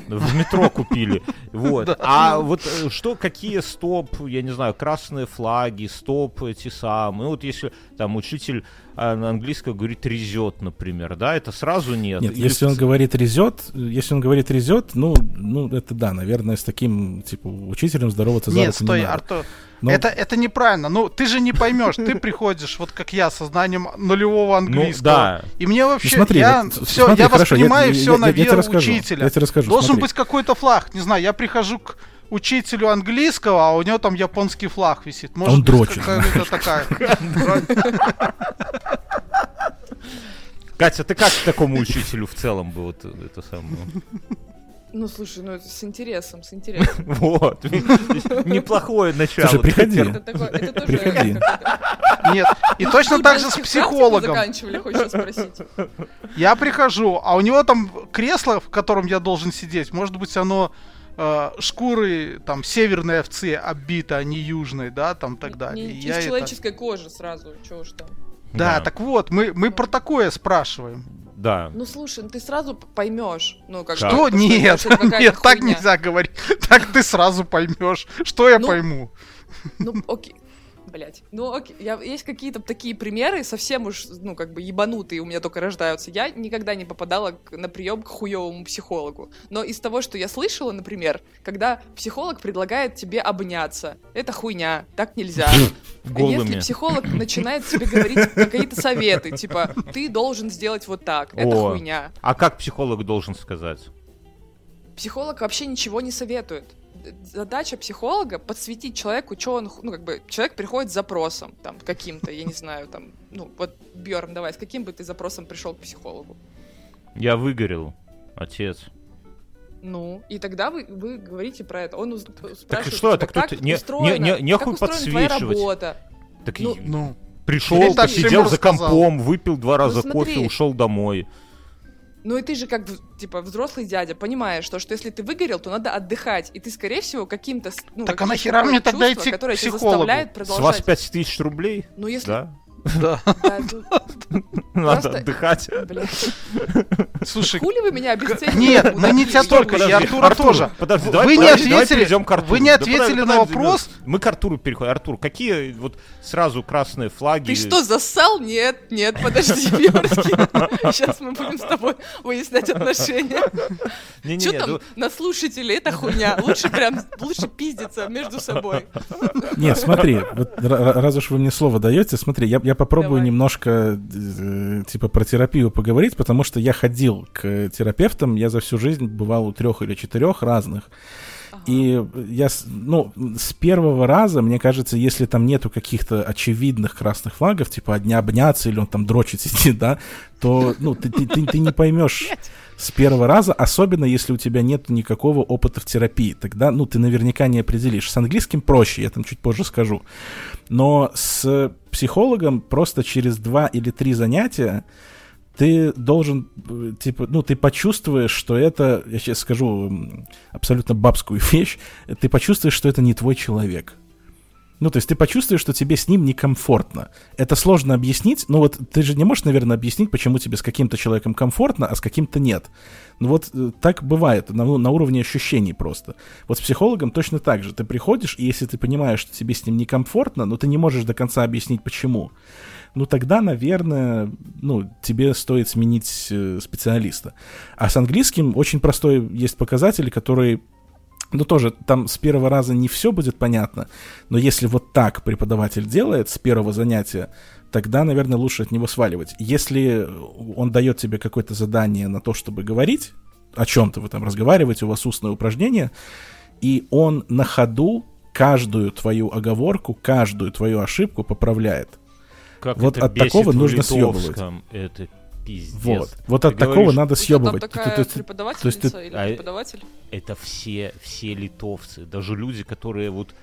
Speaker 4: в метро купили. Вот. А вот э, что, какие стоп, я не знаю, красные флаги, стоп эти самые. Ну, Вот если там учитель а, на английском говорит резет, например, да, это сразу нет.
Speaker 1: Нет,
Speaker 4: Или
Speaker 1: если он говорит резет, если он говорит резет, ну, ну это да, наверное, с таким типа учителем здороваться за
Speaker 3: Нет,
Speaker 1: руку не
Speaker 3: стой,
Speaker 1: надо.
Speaker 3: Артур.
Speaker 1: Но-
Speaker 3: Это, это неправильно. Ну, ты же не поймешь. Ты приходишь, вот как я, со знанием нулевого
Speaker 4: Ну,
Speaker 3: английского.
Speaker 4: да.
Speaker 3: И мне
Speaker 1: Ну,
Speaker 3: вообще,
Speaker 1: смотри,
Speaker 3: я,
Speaker 1: вот,
Speaker 3: все,
Speaker 1: смотри,
Speaker 3: я
Speaker 1: хорошо,
Speaker 3: воспринимаю
Speaker 1: я-
Speaker 3: все
Speaker 1: я-
Speaker 3: на
Speaker 1: я тебе
Speaker 3: веру
Speaker 1: расскажу,
Speaker 3: учителя.
Speaker 1: я тебе расскажу,
Speaker 3: Должен
Speaker 1: смотри.
Speaker 3: быть какой-то флаг. Не знаю, я прихожу к учителю английского, а у него там японский флаг висит. Может
Speaker 1: Он дрочит.
Speaker 3: такая.
Speaker 4: Катя, ты как к такому учителю в целом бы вот это самое?
Speaker 5: Ну, слушай, ну это с интересом, с интересом.
Speaker 4: Вот. Неплохое начало.
Speaker 1: Слушай, приходи.
Speaker 5: Это такое, это тоже...
Speaker 1: Приходи.
Speaker 3: Нет. И точно так же с психологом.
Speaker 5: заканчивали, хочешь спросить?
Speaker 3: Я прихожу, а у него там кресло, в котором я должен сидеть, может быть, оно э, шкуры там северной овцы оббито, а не южной, да, там так далее.
Speaker 5: Не
Speaker 3: И я
Speaker 5: из
Speaker 3: это-
Speaker 5: человеческой кожи сразу, чего уж там.
Speaker 3: Да, так вот, мы, мы про такое спрашиваем.
Speaker 4: Да.
Speaker 5: Ну слушай, ну ты сразу поймешь. Ну, как?
Speaker 3: Что?
Speaker 5: что
Speaker 3: Нет,
Speaker 5: это какая-то
Speaker 3: нет, так
Speaker 5: хуйня.
Speaker 3: нельзя говорить. Так ты сразу поймешь. Что я
Speaker 5: Ну,
Speaker 3: пойму?
Speaker 5: Ну, окей. Блять. Ну, окей. Я, есть какие-то такие примеры, совсем уж, ну, как бы ебанутые у меня только рождаются. Я никогда не попадала к- на прием к хуевому психологу. Но из того, что я слышала, например, когда психолог предлагает тебе обняться, это хуйня, так нельзя. Если
Speaker 4: Голыми.
Speaker 5: психолог начинает тебе говорить какие-то советы, типа, ты должен сделать вот так, это
Speaker 4: О.
Speaker 5: хуйня.
Speaker 4: А как психолог должен сказать?
Speaker 5: Психолог вообще ничего не советует. Задача психолога подсветить человеку, что он, ну, как бы, человек приходит с запросом, там, каким-то, я не знаю, там, ну, вот, Бьорн, давай, с каким бы ты запросом пришел к психологу?
Speaker 4: Я выгорел, отец.
Speaker 5: Ну, и тогда вы, вы говорите про это. Он спрашивает,
Speaker 4: Так что,
Speaker 5: тебя,
Speaker 4: так тут
Speaker 5: как
Speaker 4: не-
Speaker 5: устроена,
Speaker 4: не- не- нехуй
Speaker 5: как устроена твоя
Speaker 4: подсвечивать.
Speaker 5: работа.
Speaker 4: Так
Speaker 5: Ну,
Speaker 4: и-
Speaker 3: Ну,
Speaker 4: пришел, посидел за компом, выпил два раза
Speaker 5: Ну,
Speaker 4: кофе,
Speaker 5: смотри.
Speaker 4: ушел домой.
Speaker 5: Ну и ты же как, типа, взрослый дядя, понимаешь, что, что если ты выгорел, то надо отдыхать. И ты, скорее всего, каким-то... Ну,
Speaker 3: Так а нахера мне тогда идти к психологу?
Speaker 5: заставляет
Speaker 4: С вас
Speaker 5: продолжать.
Speaker 4: 5000 рублей?
Speaker 5: Ну, если...
Speaker 4: Да?
Speaker 3: Да.
Speaker 4: Надо отдыхать.
Speaker 3: Слушай,
Speaker 5: Хули вы меня обесцениваете?
Speaker 3: Нет, ну не тебя только, и
Speaker 4: подожди,
Speaker 3: Артура
Speaker 4: Артур,
Speaker 3: тоже.
Speaker 4: Подожди, давай,
Speaker 3: Вы не ответили-
Speaker 4: перейдем к Артуру.
Speaker 3: вы не ответили на вопрос.
Speaker 4: Мы к Артуру переходим. Артур, какие вот сразу красные флаги?
Speaker 5: Ты что, зассал? Нет, нет, подожди. Сейчас мы будем с тобой выяснять отношения.
Speaker 4: Не-не-не,
Speaker 5: Что там
Speaker 4: ну,
Speaker 5: на слушателей? Это хуйня. Лучше прям, лучше пиздиться между собой.
Speaker 1: Нет, смотри, раз уж вы мне слово даете, смотри, я, я попробую
Speaker 5: Давай.
Speaker 1: немножко э, типа про терапию поговорить, потому что я ходил к терапевтам, я за всю жизнь бывал у трех или четырех разных. И я, ну, с первого раза, мне кажется, если там нету каких-то очевидных красных флагов, типа одни обняться или он там дрочит сидит, да, то, ну, ты, ты, ты, ты не поймешь с первого раза, особенно если у тебя нет никакого опыта в терапии. Тогда, ну, ты наверняка не определишь. С английским проще, я там чуть позже скажу. Но с психологом просто через два или три занятия ты должен, типа, ну, ты почувствуешь, что это, я сейчас скажу абсолютно бабскую вещь, ты почувствуешь, что это не твой человек. Ну, то есть ты почувствуешь, что тебе с ним некомфортно. Это сложно объяснить, но вот ты же не можешь, наверное, объяснить, почему тебе с каким-то человеком комфортно, а с каким-то нет. Ну вот э, так бывает, на, на уровне ощущений просто. Вот с психологом точно так же. Ты приходишь, и если ты понимаешь, что тебе с ним некомфортно, но ты не можешь до конца объяснить, почему, ну тогда, наверное, ну, тебе стоит сменить э, специалиста. А с английским очень простой есть показатель, который ну, тоже там с первого раза не все будет понятно, но если вот так преподаватель делает с первого занятия, тогда, наверное, лучше от него сваливать. Если он дает тебе какое-то задание на то, чтобы говорить, о чем-то вы там разговариваете, у вас устное упражнение, и он на ходу каждую твою оговорку, каждую твою ошибку поправляет.
Speaker 4: как
Speaker 1: вот
Speaker 4: это
Speaker 1: от
Speaker 4: бесит
Speaker 1: такого нужно
Speaker 4: литовском. Это пиздец.
Speaker 1: Вот. Вот
Speaker 4: Ты
Speaker 1: от такого
Speaker 4: говоришь,
Speaker 1: надо
Speaker 5: У тебя там
Speaker 1: съебывать.
Speaker 5: такая
Speaker 1: То- то
Speaker 5: преподавательница
Speaker 1: ты-
Speaker 5: или
Speaker 4: А,
Speaker 5: преподаватель?
Speaker 4: это все, все литовцы, даже люди, которые вот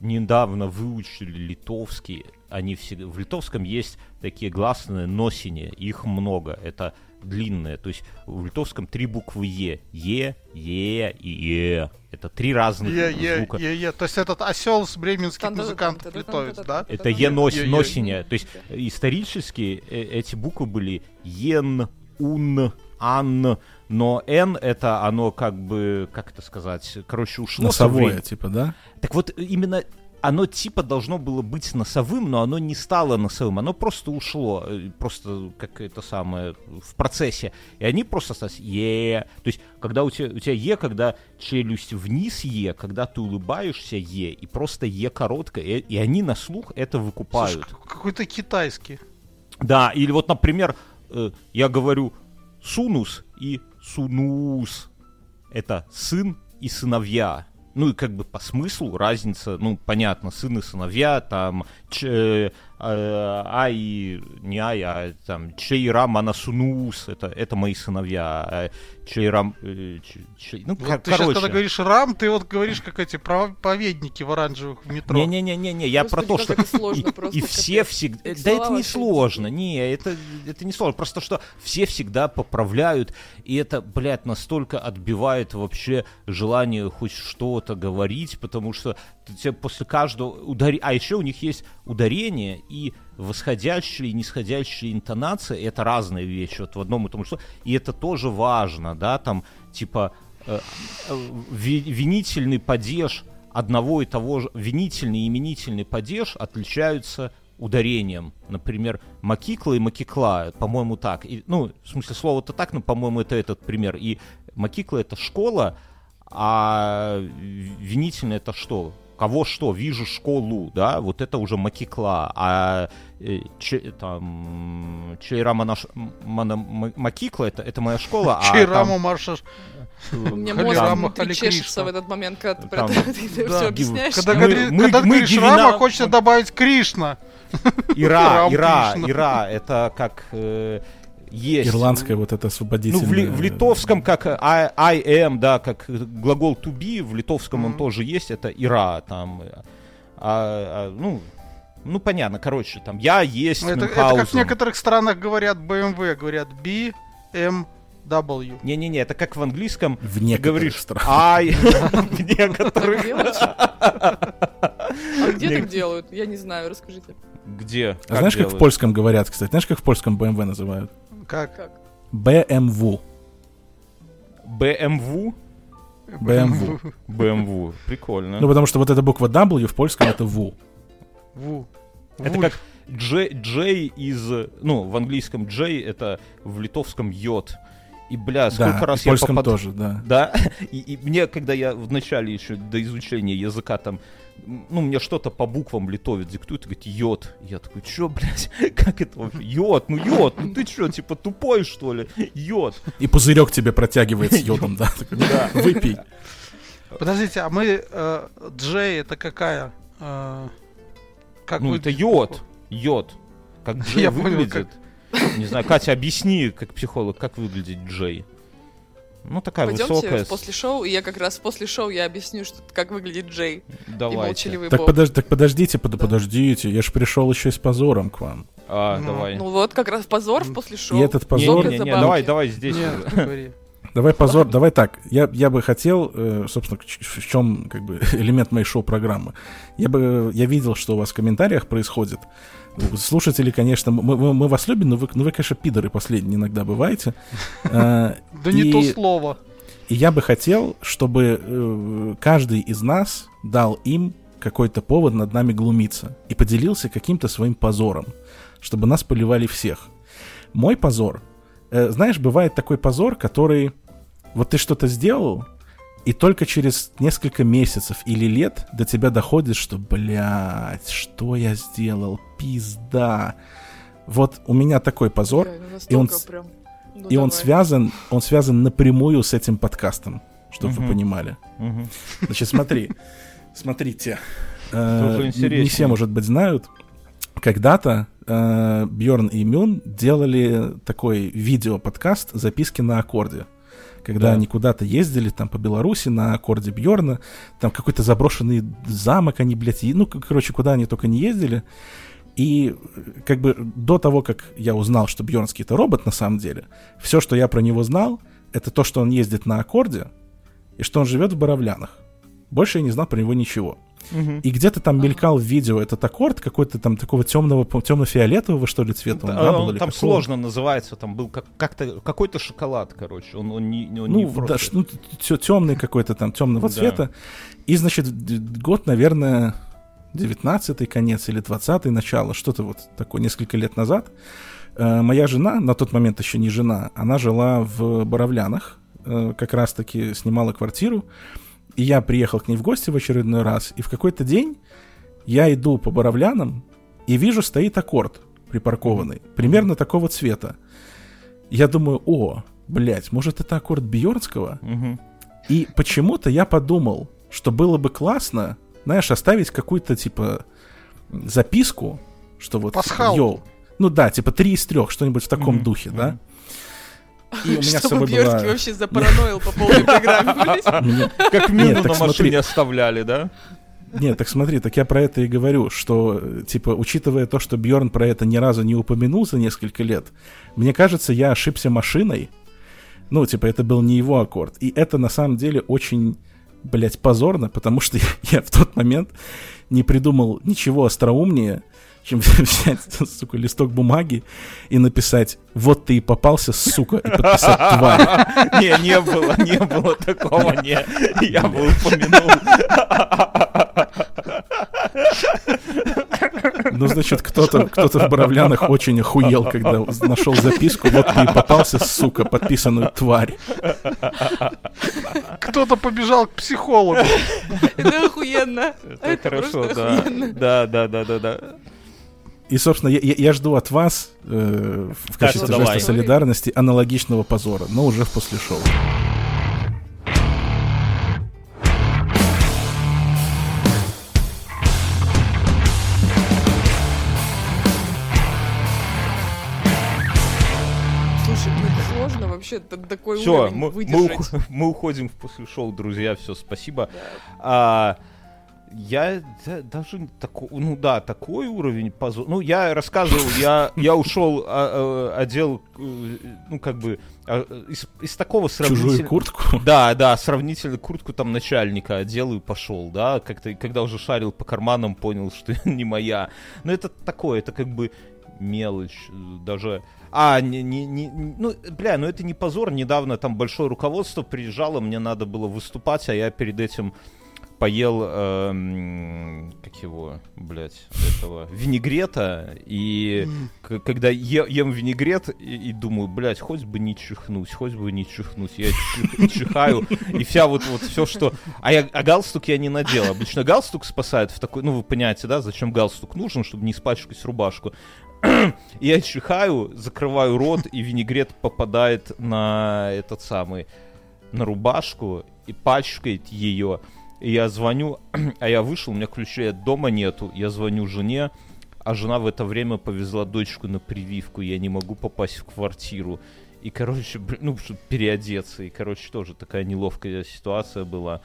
Speaker 4: недавно выучили литовский, они все, в литовском есть такие гласные носения, их много, это длинные, то есть в литовском три буквы Е, Е, Е и Е, это три разных
Speaker 3: Е, Е,
Speaker 4: звука.
Speaker 3: Е, Е. То есть этот осел с бременских музыкантов литовец, да?
Speaker 4: Это Е нос,
Speaker 3: Е, Е.
Speaker 4: носения. То есть исторически эти буквы были Ен, Ун, Ан, но Н это оно как бы, как это сказать, короче, ушло со
Speaker 1: Носовое,
Speaker 4: временем.
Speaker 1: типа, да?
Speaker 4: Так вот, именно оно типа должно было быть носовым, но оно не стало носовым, оно просто ушло, э, просто как это самое, в процессе. И они просто остались Е. То есть, когда у тебя, у тебя Е, когда челюсть вниз Е, когда ты улыбаешься Е, и просто Е короткое, и, и они на слух это выкупают.
Speaker 3: какой-то китайский.
Speaker 4: Да, или вот, например, э, я говорю сунус и сунус. Это сын и сыновья. Ну и как бы по смыслу разница, ну понятно, сын и сыновья, там ч, э, ай, не ай, а там чейрам анасунус, это, это мои сыновья, а чейрам, э, ч- ч- ну
Speaker 3: Вот
Speaker 4: кор-
Speaker 3: ты сейчас,
Speaker 4: короче.
Speaker 3: когда говоришь рам, ты вот говоришь, как эти проповедники в оранжевых в метро.
Speaker 4: Не-не-не-не, я про то, что
Speaker 5: сложно
Speaker 4: и,
Speaker 5: просто,
Speaker 4: и все всегда...
Speaker 5: Их
Speaker 4: Да это не сложно, не, это, это не сложно. Просто что все всегда поправляют, и это, блядь, настолько отбивает вообще желание хоть что-то говорить, потому что тебе после каждого ударения... А еще у них есть ударение и восходящие и нисходящие интонации, это разные вещи, вот в одном и том же, и это тоже важно, да, там, типа, э, ви- винительный падеж одного и того же, винительный и именительный падеж отличаются ударением. Например, макикла и макикла, по-моему, так. И, ну, в смысле, слово-то так, но, по-моему, это этот пример. И макикла — это школа, а винительный — это что? Кого что? Вижу школу, да? Вот это уже макикла. А э, че- там, Чейрама наш, мана- макикла — это, это моя школа. а
Speaker 3: Чайрама
Speaker 4: там,
Speaker 3: Марша.
Speaker 5: Мне мозг
Speaker 3: Хали
Speaker 5: чешется в этот момент, когда ты про это ты все объясняешь.
Speaker 3: Когда, говоришь Рама, хочется добавить Кришна.
Speaker 4: Ира, Ира. Ира, это как э, есть.
Speaker 1: Ирландское вот это
Speaker 4: Ну,
Speaker 1: освободительное...
Speaker 4: в, ли- в литовском как э, I, I am, да, как глагол to be, в литовском он
Speaker 3: Мгм.
Speaker 4: тоже есть, это ира, там, э, а, а, ну, ну, понятно, короче, там, я есть
Speaker 3: Это, это как в некоторых странах говорят BMW, говорят BMW.
Speaker 4: Не-не-не, это как в английском
Speaker 1: В некоторых
Speaker 4: говоришь
Speaker 1: странах.
Speaker 4: I, в некоторых.
Speaker 5: А где так делают? Я не знаю, расскажите.
Speaker 4: Где?
Speaker 1: А знаешь, как в польском говорят, кстати? Знаешь, как в польском BMW называют?
Speaker 3: Как?
Speaker 1: BMW.
Speaker 4: BMW?
Speaker 1: BMW.
Speaker 4: BMW. Прикольно.
Speaker 1: Ну, потому что вот эта буква W в польском это ВУ.
Speaker 3: Ву.
Speaker 4: Это как J, J из... Ну, в английском J это в литовском йод. И, бля, сколько
Speaker 1: Да,
Speaker 4: раз я
Speaker 1: польском
Speaker 4: попад-
Speaker 1: тоже, да.
Speaker 4: Да, и, и мне, когда я в начале еще до изучения языка там, ну, мне что-то по буквам литовец диктует, и говорит, йод. Я такой, чё, блядь, как это вообще? Йод, ну йод, ну ты чё, типа тупой, что ли? Йод.
Speaker 1: И пузырек тебе протягивает с йодом, да.
Speaker 4: Да.
Speaker 1: Выпей.
Speaker 3: Подождите, а мы... э, Джей это какая? Э, Как
Speaker 4: Ну, это йод. Йод. Как Джей выглядит. Не знаю, Катя, объясни, как психолог, как выглядит Джей. Ну, такая
Speaker 5: Пойдемте
Speaker 4: высокая.
Speaker 5: после шоу, и я как раз после шоу я объясню, что, как выглядит Джей и
Speaker 4: Давайте.
Speaker 5: молчаливый
Speaker 1: Так, подож- так подождите, под- подождите, я же пришел еще и с позором к вам.
Speaker 4: А,
Speaker 3: Ну,
Speaker 4: давай.
Speaker 5: Ну вот, как раз позор в после шоу.
Speaker 1: И этот
Speaker 4: Не,
Speaker 1: позор...
Speaker 4: не, не, не,
Speaker 5: забавки.
Speaker 4: давай, давай здесь.
Speaker 3: Говори.
Speaker 1: Давай позор, давай так. Я, я бы хотел, э, собственно, в чем как бы элемент моей шоу-программы. Я бы, я видел, что у вас в комментариях происходит. Слушатели, конечно, мы, мы- мы вас любим, но вы, ну вы, конечно, пидоры последние иногда бываете.
Speaker 3: Да не
Speaker 1: И-
Speaker 3: то слово.
Speaker 1: И я бы хотел, чтобы э, каждый из нас дал им какой-то повод над нами глумиться и поделился каким-то своим позором, чтобы нас поливали всех. Мой позор, э, знаешь, бывает такой позор, который вот ты что-то сделал, и только через несколько месяцев или лет до тебя доходит, что, блядь, что я сделал, пизда. Вот у меня такой позор,
Speaker 5: Бля, ну
Speaker 1: и он
Speaker 5: прям. Ну,
Speaker 1: и он связан, он связан напрямую с этим подкастом, чтобы вы
Speaker 4: Мгм.
Speaker 1: понимали.
Speaker 4: Мгм.
Speaker 1: Значит, смотри, смотрите. Э. Не все, может быть, знают. Когда-то Бьорн и Мюн делали такой видео-подкаст «Записки на аккорде». Когда
Speaker 4: Да.
Speaker 1: они куда-то ездили, там, по Беларуси, на аккорде Бьорна, там какой-то заброшенный замок они, блядь, и- ну, короче, куда они только не ездили. И э, как бы до того, как я узнал, что Бьернский это робот на самом деле, все, что я про него знал, это то, что он ездит на аккорде и что он живет в Боровлянах. Больше я не знал про него ничего. И где-то там мелькал в видео этот аккорд какой-то там такого темного, темно-фиолетового, что ли, цвета. он,
Speaker 4: Да,
Speaker 1: был
Speaker 4: он
Speaker 1: или
Speaker 4: там
Speaker 1: какого?
Speaker 4: сложно называется, там был как, как-то какой-то шоколад, короче. Он, он не, он не
Speaker 1: Ну,
Speaker 4: просто-
Speaker 1: да, ну, темный какой-то там, темного
Speaker 4: Да.
Speaker 1: цвета. И, значит, год, наверное, 19-й конец или 20-й начало, что-то вот такое, несколько лет назад. Э, моя жена, на тот момент еще не жена, она жила в Боровлянах, э, как раз-таки снимала квартиру. И я приехал к ней в гости в очередной раз, и в какой-то день я иду по Боровлянам и вижу, стоит аккорд припаркованный, примерно такого цвета. Я думаю, о, блядь, может это аккорд Бьорнского?
Speaker 4: Мгм.
Speaker 1: И почему-то я подумал, что было бы классно, знаешь, оставить какую-то, типа, записку, что вот...
Speaker 3: Пасхалку.
Speaker 1: йоу. Ну да, типа три из трех, что-нибудь в таком
Speaker 4: Мгм,
Speaker 1: духе, да? И у меня с
Speaker 5: Чтобы
Speaker 1: собой была...
Speaker 5: вообще запараноил по полной программе,
Speaker 4: Как мину
Speaker 1: так
Speaker 4: на машине оставляли, да?
Speaker 1: Нет, так смотри, так я про это и говорю, что, типа, учитывая то, что Бьорн про это ни разу не упомянул за несколько лет, мне кажется, я ошибся машиной. Ну, типа, это был не его аккорд. И это на самом деле очень, блядь, позорно, потому что я в тот момент не придумал ничего остроумнее, чем взять, сука, листок бумаги и написать «Вот ты и попался, сука», и подписать «Тварь».
Speaker 4: Не, не было, не было такого, не. Я бы упомянул.
Speaker 1: Ну, значит, кто-то кто в Боровлянах очень охуел, когда нашел записку «Вот ты и попался, сука», подписанную «Тварь».
Speaker 3: Кто-то побежал к психологу.
Speaker 5: Это охуенно.
Speaker 4: Это хорошо, да. Да, да, да, да, да.
Speaker 1: И, собственно, я, я- я жду от вас э, в качестве
Speaker 4: давай.
Speaker 1: жеста солидарности аналогичного позора, но уже в после шоу.
Speaker 5: Слушай, ну это сложно вообще такой
Speaker 4: Все,
Speaker 5: уровень
Speaker 4: мы, мы,
Speaker 5: выдержать.
Speaker 4: ух- мы уходим в после шоу, друзья. Все, спасибо.
Speaker 5: Да.
Speaker 4: А, я да, даже такой, ну да, такой уровень позор. Ну, я рассказывал, я, я ушел, а, а, одел, э, ну, как бы, а, из, из такого сравнительно...
Speaker 1: Чужую куртку?
Speaker 4: Да, да, сравнительно куртку там начальника одел и пошел, да, как-то, когда уже шарил по карманам, понял, что не моя. Но это такое, это как бы мелочь, даже... А, не, не, не, ну, бля, ну это не позор. Недавно там большое руководство приезжало, мне надо было выступать, а я перед этим поел, эм, как его, блядь, этого, винегрета, и когда е- ем винегрет, и, и думаю, блядь, хоть бы не чихнуть, хоть бы не чихнуть, я чих- чихаю, и вся вот, вот все, что... А, я, а галстук я не надел. Обычно галстук спасает в такой, ну, вы понимаете, да, зачем галстук нужен, чтобы не испачкать рубашку. Я чихаю, закрываю рот, и винегрет попадает на этот самый, на рубашку и пачкает ее. И я звоню, а я вышел, у меня ключей от дома нету. Я звоню жене, а жена в это время повезла дочку на прививку. Я не могу попасть в квартиру. И, короче, блин, ну, чтобы переодеться. И, короче, тоже такая неловкая ситуация была.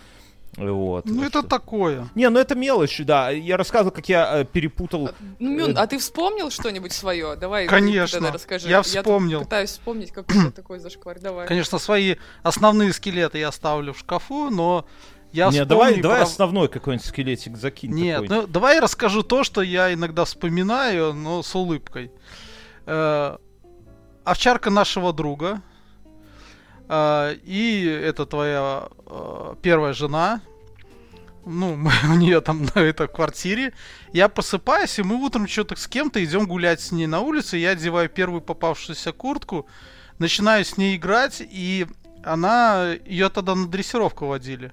Speaker 4: Вот.
Speaker 3: Ну это
Speaker 4: Что-
Speaker 3: такое.
Speaker 4: Не, ну это мелочь, да. Я рассказывал, как я э, перепутал...
Speaker 5: Ну, Мюн, а ты вспомнил что-нибудь свое? Давай
Speaker 3: Конечно,
Speaker 5: тогда расскажи.
Speaker 3: я вспомнил.
Speaker 5: пытаюсь вспомнить какой-то такой зашквар. Давай.
Speaker 3: Конечно, свои основные скелеты я ставлю в шкафу, но я
Speaker 4: Не, давай, давай
Speaker 3: про-
Speaker 4: основной какой-нибудь скелетик закинь.
Speaker 3: Нет, ну давай я расскажу то, что я иногда вспоминаю, но с улыбкой. Э, овчарка нашего друга э, и это твоя э, первая жена. Ну, мы у нее там на этой квартире. Я просыпаюсь, и мы утром что-то с кем-то идем гулять с ней на улице. Я одеваю первую попавшуюся куртку, начинаю с ней играть, и она ее тогда на дрессировку водили.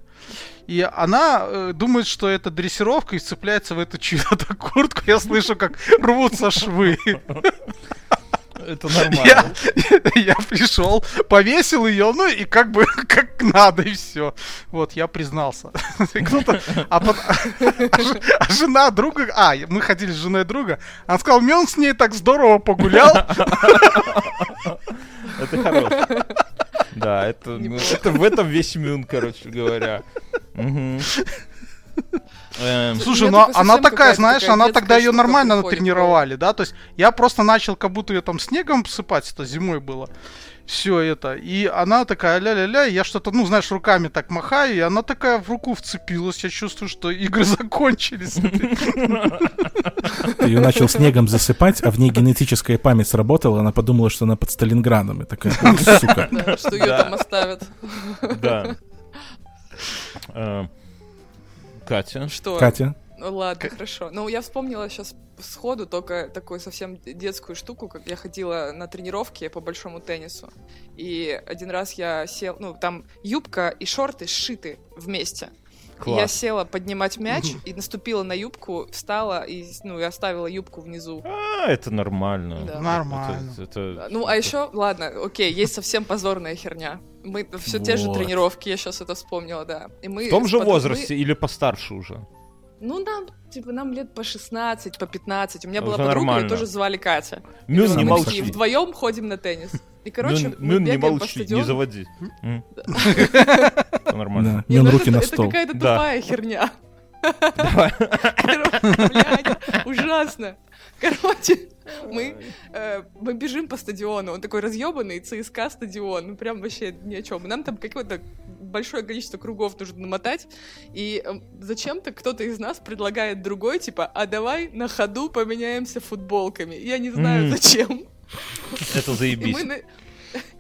Speaker 3: И она э, думает, что это дрессировка и цепляется в эту чью-то куртку. Я слышу, как рвутся швы.
Speaker 4: Это
Speaker 3: Я,
Speaker 4: нормально.
Speaker 3: я пришел, повесил ее, ну и как бы как надо, и все. Вот, я признался. А, пот- а а жена друга, а, мы ходили с женой друга, она сказала, мне он с ней так здорово погулял.
Speaker 4: Это хорошо. Да, это, ну, это в этом весь мюн, короче говоря. Эм,
Speaker 3: Слушай, ну
Speaker 5: только
Speaker 3: она такая, знаешь,
Speaker 5: такая
Speaker 3: она тогда ее нормально натренировали, да, то есть я просто начал, как будто ее там снегом посыпать, это зимой было, все это, и она такая ля-ля-ля, и я что-то, ну, знаешь, руками так махаю, и она такая в руку вцепилась, я чувствую, что игры закончились.
Speaker 1: Ты ее начал снегом засыпать, а в ней генетическая память сработала, она подумала, что она под Сталинградом. И такая, «Ух, сука.
Speaker 5: Да, что ее там оставят.
Speaker 4: Да. Эм, Катя.
Speaker 5: Что?
Speaker 1: Катя,
Speaker 5: Ладно, хорошо. Ну, я вспомнила сейчас сходу только такую совсем детскую штуку, как я ходила на тренировки по большому теннису. И один раз я сел, ну, там юбка и шорты сшиты вместе. И Я
Speaker 4: Класс.
Speaker 5: села поднимать мяч и наступила на юбку, встала и, ну, и оставила юбку внизу.
Speaker 4: А, это нормально.
Speaker 5: Да.
Speaker 3: Нормально.
Speaker 4: Это- это-
Speaker 5: Ну, а еще, ладно, окей, есть совсем позорная херня. Мы все те же
Speaker 1: Вот.
Speaker 5: тренировки, я сейчас это вспомнила, да. И мы
Speaker 4: В том же
Speaker 5: подругой-
Speaker 4: возрасте или постарше уже?
Speaker 5: Ну, нам, типа, нам лет по 16, по 15. У меня была
Speaker 4: Уже
Speaker 5: подруга,
Speaker 4: нормально.
Speaker 5: ее тоже звали Катя.
Speaker 4: Мюн не
Speaker 5: мы такие вдвоем ходим на теннис. И, короче,
Speaker 4: Мюн,
Speaker 5: мы
Speaker 4: Мюн, не молчи, не заводи. Это нормально.
Speaker 1: Мюн
Speaker 5: ну
Speaker 1: руки
Speaker 5: это,
Speaker 1: на
Speaker 5: это
Speaker 1: стол.
Speaker 5: какая-то
Speaker 4: Да.
Speaker 5: тупая херня. Ужасно. Короче, мы, э, мы бежим по стадиону. Он такой разъебанный, ЦСКА стадион. Ну, прям вообще ни о чем. Нам там какое-то большое количество кругов нужно намотать. И э, зачем-то кто-то из нас предлагает другой, типа, а давай на ходу поменяемся футболками. Я не знаю,
Speaker 4: М.
Speaker 5: зачем.
Speaker 4: Это
Speaker 5: И
Speaker 4: заебись.
Speaker 5: мы,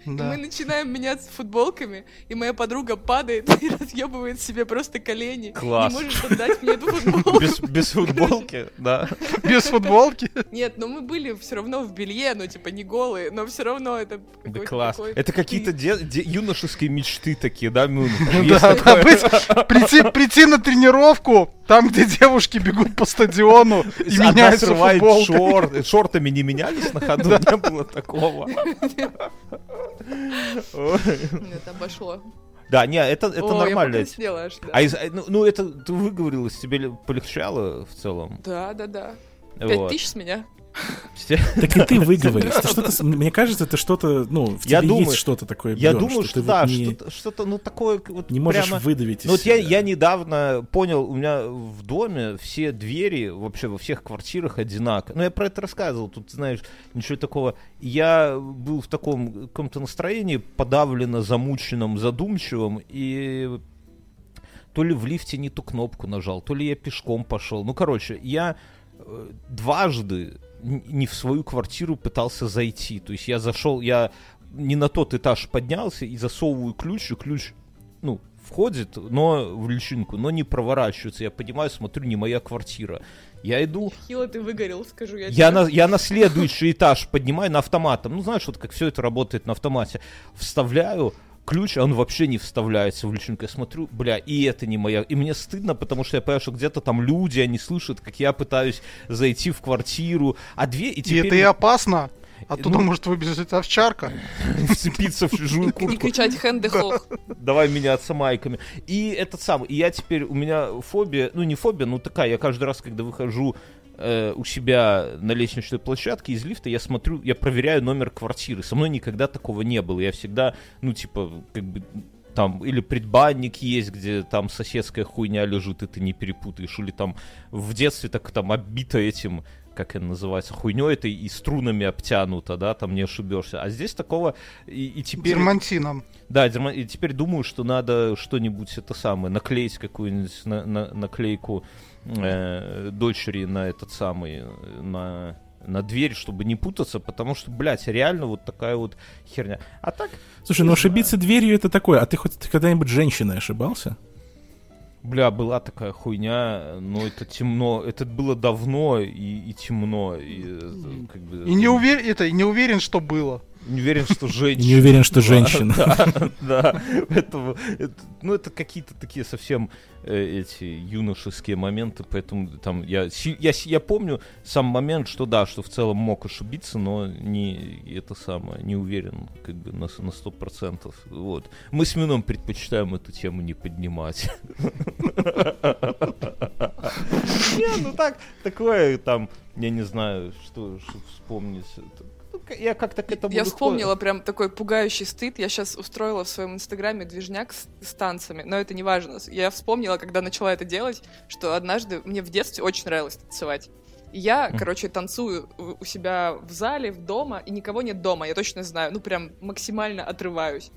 Speaker 5: на- и
Speaker 3: Да.
Speaker 5: мы начинаем меняться футболками, и моя подруга падает и разъебывает себе просто колени.
Speaker 4: Класс.
Speaker 5: Не может отдать мне эту футболку.
Speaker 4: Без, без футболки, да.
Speaker 3: Без футболки.
Speaker 5: Нет, но мы были все равно в белье, ну типа не голые, но все равно это
Speaker 4: Да класс.
Speaker 5: такой-
Speaker 4: Это какие-то де- де- юношеские мечты такие, да, Мюн?
Speaker 3: Да,
Speaker 4: Есть
Speaker 3: да, быть- прийти, прийти на тренировку, там, где девушки бегут по стадиону и
Speaker 4: Одна
Speaker 3: меняются
Speaker 4: шорт. Шортами не менялись на ходу, не было такого.
Speaker 5: Это обошло.
Speaker 4: Да, не, это, это
Speaker 5: О,
Speaker 4: нормально.
Speaker 5: я покраснела аж, да.
Speaker 4: А из- ну, ну, это ты выговорилась, тебе полегчало в целом?
Speaker 5: Да, да, да. Пять
Speaker 4: Вот.
Speaker 5: тысяч с меня.
Speaker 1: Так и ты что-то, мне кажется, это что-то, ну, в
Speaker 4: Я
Speaker 1: тебе
Speaker 4: думаю-
Speaker 1: есть что-то такое,
Speaker 4: Я думаю, что,
Speaker 1: вот
Speaker 4: да,
Speaker 1: не,
Speaker 4: что-то, ну, такое вот
Speaker 1: не можешь
Speaker 4: прямо...
Speaker 1: выдавить из
Speaker 4: Ну, вот я, я недавно понял, у меня в доме все двери вообще во всех квартирах одинаковые. Ну, я про это рассказывал, тут, знаешь, ничего такого. Я был в таком каком-то настроении, подавленно замученном, задумчивом, и то ли в лифте не ту кнопку нажал, то ли я пешком пошел. Ну, короче, я э, дважды не в свою квартиру пытался зайти. То есть я зашел, я не на тот этаж поднялся и засовываю ключ, и ключ, ну, входит, но в личинку, но не проворачивается. Я понимаю, смотрю, не моя квартира. Я иду,
Speaker 5: Хило ты выгорел, скажу я
Speaker 4: я
Speaker 5: тебе.
Speaker 4: на, я на следующий этаж поднимаю на автоматом. Ну, знаешь, вот как все это работает на автомате. Вставляю ключ, а он вообще не вставляется в личинку. Я смотрю, бля, и это не моя. И мне стыдно, потому что я понимаю, что где-то там люди, они слышат, как я пытаюсь зайти в квартиру. А две, и
Speaker 3: И
Speaker 4: теперь
Speaker 3: это и опасно. Оттуда
Speaker 4: Ну-
Speaker 3: может выбежать овчарка.
Speaker 4: вцепиться в чужую
Speaker 5: И
Speaker 4: куртку.
Speaker 5: кричать хэнды
Speaker 4: давай меняться майками. И этот самый, и я теперь, у меня фобия, ну не фобия, ну такая, я каждый раз, когда выхожу э, у себя на лестничной площадке из лифта, я смотрю, я проверяю номер квартиры. Со мной никогда такого не было. Я всегда, ну типа, как бы там или предбанник есть, где там соседская хуйня лежит, и ты не перепутаешь, или там в детстве так там оббито этим, как это называется, хуйней этой и струнами обтянуто, да, там не ошибешься. А здесь такого и, и теперь...
Speaker 3: Дермантином.
Speaker 4: Да, дерма- и теперь думаю, что надо что-нибудь это самое, наклеить какую-нибудь на- на- наклейку э, дочери на этот самый, э, на, на дверь, чтобы не путаться, потому что, блядь, реально вот такая вот херня. А так,
Speaker 1: Слушай, ну ошибиться дверью это такое. А ты хоть ты когда-нибудь женщиной ошибался?
Speaker 4: бля, была такая хуйня, но это темно, это было давно и, и темно, и э, как бы...
Speaker 3: И не уверен, это, и не уверен, что было.
Speaker 4: Не уверен, что женщина.
Speaker 1: Не уверен, что
Speaker 4: Да,
Speaker 1: женщина.
Speaker 4: Да, да. Поэтому, это- ну, это какие-то такие совсем э, эти юношеские моменты, поэтому там я, си- я, си- я помню сам момент, что да, что в целом мог ошибиться, но не это самое, не уверен как бы на, на 100%. Вот. Мы с Мином предпочитаем эту тему не поднимать. Не, ну так, такое там, я не знаю, что вспомнить. Я как-то к этому...
Speaker 5: Я вспомнила прям такой пугающий стыд. Я сейчас устроила в своем инстаграме движняк с, с танцами, но это не важно. Я вспомнила, когда начала это делать, что однажды мне в детстве очень нравилось танцевать. И я, короче, танцую у у себя в зале, в дома, и никого нет дома, я точно знаю. Ну, прям максимально отрываюсь.